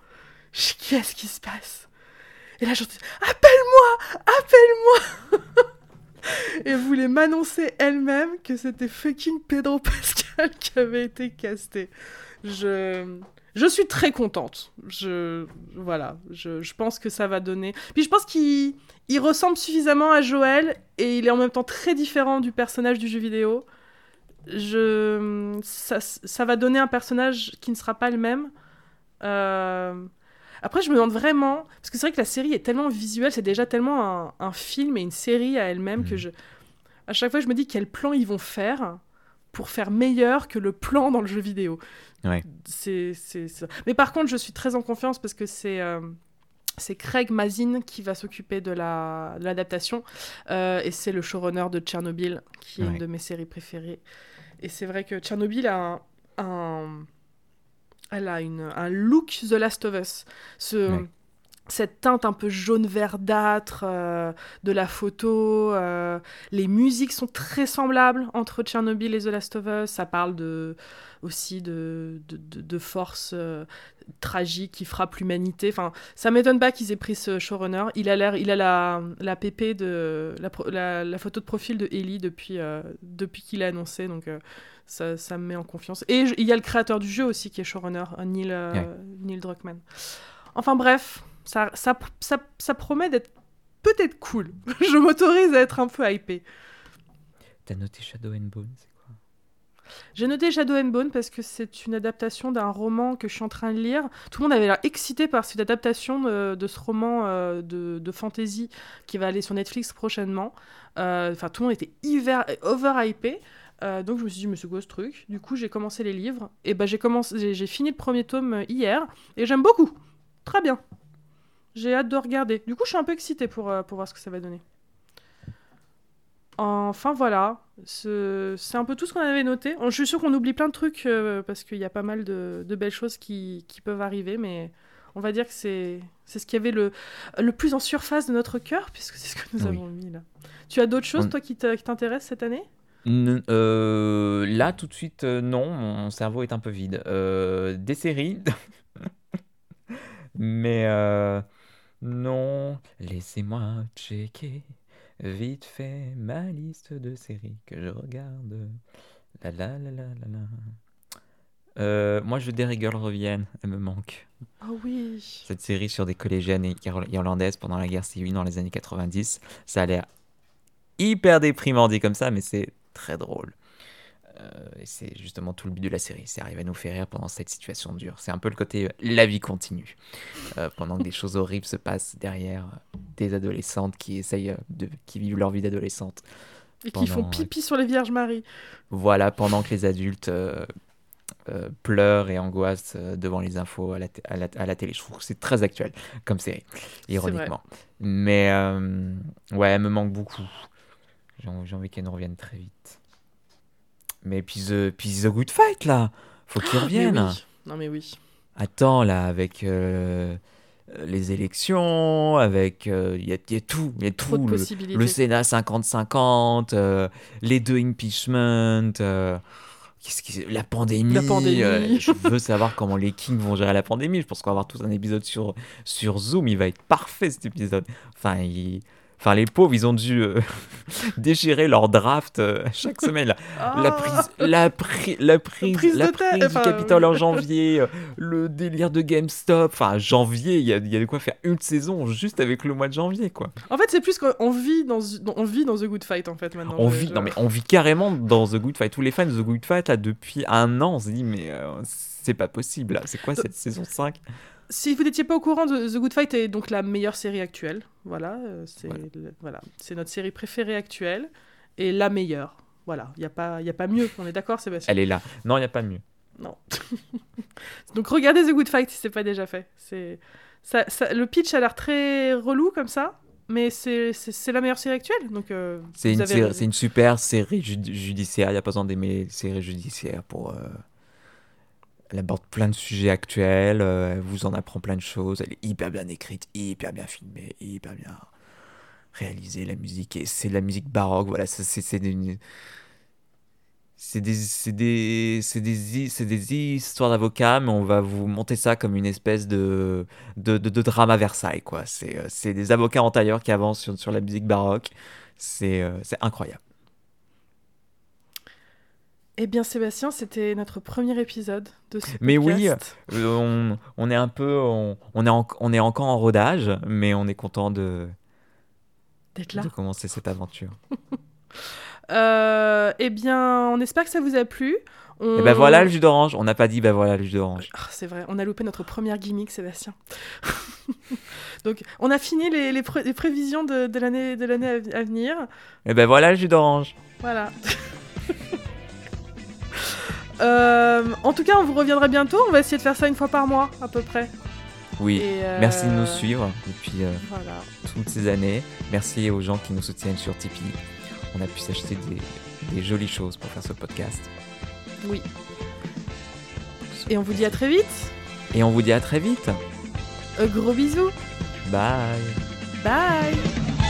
Speaker 2: Qu'est-ce qui se passe? Et là, j'entends Appelle-moi Appelle-moi <laughs> Et elle voulait m'annoncer elle-même que c'était fucking Pedro Pascal <laughs> qui avait été casté. Je. Je suis très contente. Je voilà, je, je pense que ça va donner. Puis je pense qu'il il ressemble suffisamment à Joël et il est en même temps très différent du personnage du jeu vidéo. Je ça, ça va donner un personnage qui ne sera pas le même. Euh, Après, je me demande vraiment parce que c'est vrai que la série est tellement visuelle, c'est déjà tellement un, un film et une série à elle-même que
Speaker 1: Mhm.
Speaker 2: je à chaque fois je me dis quel plan ils vont faire pour faire meilleur que le plan dans le jeu vidéo.
Speaker 1: Ouais.
Speaker 2: C'est, c'est, ça. Mais par contre, je suis très en confiance parce que c'est, euh, c'est Craig Mazin qui va s'occuper de, la, de l'adaptation. Euh, et c'est le showrunner de Tchernobyl, qui est
Speaker 1: Ouais.
Speaker 2: une de mes séries préférées. Et c'est vrai que Tchernobyl a un. elle a une, un look The Last of Us. Ce. Cette teinte un peu jaune verdâtre euh, de la photo. euh, les musiques sont très semblables entre Tchernobyl et The Last of Us. Ça parle de, aussi de, de, forces euh, tragiques qui frappent l'humanité. Enfin, ça m'étonne pas qu'ils aient pris ce showrunner. Il a l'air, il a la, la PP de la, pro- la, la photo de profil de Ellie depuis, depuis qu'il a annoncé. Donc ça, ça me met en confiance. Et il y a le créateur du jeu aussi qui est showrunner, Neil,
Speaker 1: Ouais.
Speaker 2: Neil Druckmann. Enfin bref, ça, ça, ça, ça promet d'être peut-être cool. <laughs> je m'autorise à être un peu hypé.
Speaker 1: T'as noté Shadow and Bone, c'est quoi?
Speaker 2: J'ai noté Shadow and Bone parce que c'est une adaptation d'un roman que je suis en train de lire. Tout le monde avait l'air excité par cette adaptation de, de ce roman euh, de, de fantasy qui va aller sur Netflix prochainement. Euh, Enfin, tout le monde était hiver, over-hypé. Euh, donc je me suis dit, mais c'est quoi ce truc? Du coup, j'ai commencé les livres. Et ben j'ai commencé, j'ai- fini le premier tome hier. Et j'aime beaucoup. Très bien. J'ai hâte de regarder. Du coup, je suis un peu excitée pour, euh, pour voir ce que ça va donner. Enfin voilà, Ce- c'est un peu tout ce qu'on avait noté. Je suis sûre qu'on oublie plein de trucs euh, parce qu'il y a pas mal de, de belles choses qui, qui peuvent arriver, mais on va dire que c'est ce qui avait le, le plus en surface de notre cœur, puisque c'est ce que nous
Speaker 1: Oui.
Speaker 2: avons mis là. Tu as d'autres choses,
Speaker 1: On-
Speaker 2: toi, qui t'intéressent cette année?
Speaker 1: N- euh, là, tout de suite, non, mon cerveau est un peu vide. Euh, des séries, <laughs> mais non, laissez-moi checker vite fait ma liste de séries que je regarde. La la la la la la. Euh, moi, je veux des Girls reviennent, elle me manque.
Speaker 2: Oh oui
Speaker 1: Cette série sur des collégiennes et irlandaises pendant la guerre civile dans les années 90, ça a l'air hyper déprimant dit comme ça, mais c'est très drôle. Euh, et c'est justement tout le but de la série, c'est arriver à nous faire rire pendant cette situation dure. C'est un peu le côté euh, la vie continue, Euh, pendant que des choses horribles se passent derrière des adolescentes qui essayent de, qui vivent leur vie d'adolescente.
Speaker 2: Et qui font pipi sur les Vierges Marie.
Speaker 1: Voilà, pendant que les adultes euh, euh, pleurent et angoissent devant les infos à la, à la- à la télé. Je trouve que c'est très actuel comme série, ironiquement. Mais euh, ouais, elle me manque beaucoup. J'ai envie, j'ai envie qu'elle nous revienne très vite. Mais puis The, puis The Good Fight, là, faut qu'il
Speaker 2: Mais
Speaker 1: revienne.
Speaker 2: oui. Non mais oui.
Speaker 1: Attends, là, avec euh, euh, les élections, avec euh, il y, a, y a tout, il y a
Speaker 2: Trop
Speaker 1: tout
Speaker 2: de
Speaker 1: le, le Sénat 50-50, euh, les deux euh, qui- la pandémie.
Speaker 2: La pandémie.
Speaker 1: euh, je veux savoir comment les Kings vont gérer la pandémie. Je pense qu'on va avoir tout un épisode sur, sur Zoom. Il va être parfait cet épisode. Enfin, il- enfin les pauvres, ils ont dû euh, <laughs> déchirer leur draft euh, chaque semaine. là. La
Speaker 2: Ah
Speaker 1: prise, la, pri- la prise,
Speaker 2: prise
Speaker 1: la prise du
Speaker 2: enfin,
Speaker 1: Capitole
Speaker 2: oui.
Speaker 1: en <laughs> janvier, euh, le délire de GameStop. Enfin, janvier, il y a, y a de quoi faire une saison juste avec le mois de janvier, quoi.
Speaker 2: En fait, c'est plus qu'on vit dans, on vit dans The Good Fight en fait maintenant.
Speaker 1: on vit, non mais on vit carrément dans The Good Fight. Tous les fans de The Good Fight là depuis un an, on se dit mais c'est pas possible. là. C'est quoi cette saison 5
Speaker 2: Si vous n'étiez pas au courant, The Good Fight est donc la meilleure série actuelle. Voilà, euh, c'est
Speaker 1: Voilà.
Speaker 2: notre série préférée actuelle et la meilleure. Voilà, il y a pas, y a pas mieux. On est d'accord, Sébastien?
Speaker 1: Elle est là. Non, il y a pas mieux.
Speaker 2: Non. <laughs> donc regardez The Good Fight si c'est pas déjà fait. C'est ça, ça- le pitch a l'air très relou comme ça, mais c'est la meilleure série actuelle. Donc euh,
Speaker 1: C'est une,
Speaker 2: avez
Speaker 1: une super série judi- judiciaire. Il n'y a pas besoin d'aimer les séries judiciaires pour. euh, Elle aborde plein de sujets actuels. euh, elle vous en apprend plein de choses. Elle est hyper bien écrite, hyper bien filmée, hyper bien réalisée. La musique, et c'est de la musique baroque. Voilà, c'est une- C'est des, des, des, des histoires d'avocats, mais on va vous monter ça comme une espèce de, de, de, de drame à Versailles, quoi. C'est, euh, des avocats en tailleur qui avancent sur, sur la musique baroque. C'est, euh, c'est incroyable.
Speaker 2: Eh bien, Sébastien, c'était notre premier épisode de ce
Speaker 1: Mais oui,
Speaker 2: podcast.
Speaker 1: On, on est un peu, on, on est, en- on est encore en rodage, mais on est content de,
Speaker 2: d'être là.
Speaker 1: de commencer cette aventure. <laughs>
Speaker 2: Euh, eh bien, on espère que ça vous a plu. On-
Speaker 1: Et ben voilà le jus d'orange. On n'a pas dit ben voilà le jus d'orange.
Speaker 2: Ah, c'est vrai, on a loupé notre première gimmick, Sébastien. <laughs> Donc, on a fini les, les pré- les prévisions de, de l'année de l'année à, à venir.
Speaker 1: Et ben voilà le jus d'orange.
Speaker 2: Voilà. <laughs> Euh, en tout cas, on vous reviendra bientôt. On va essayer de faire ça une fois par mois, à peu près.
Speaker 1: Oui.
Speaker 2: Euh,
Speaker 1: Merci de nous suivre depuis euh,
Speaker 2: Voilà.
Speaker 1: toutes ces années. Merci aux gens qui nous soutiennent sur Tipeee. On a pu s'acheter des, des jolies choses pour faire ce podcast.
Speaker 2: Oui. Et on vous dit à très vite.
Speaker 1: Et on vous dit à très vite.
Speaker 2: Euh, gros bisous.
Speaker 1: Bye.
Speaker 2: Bye.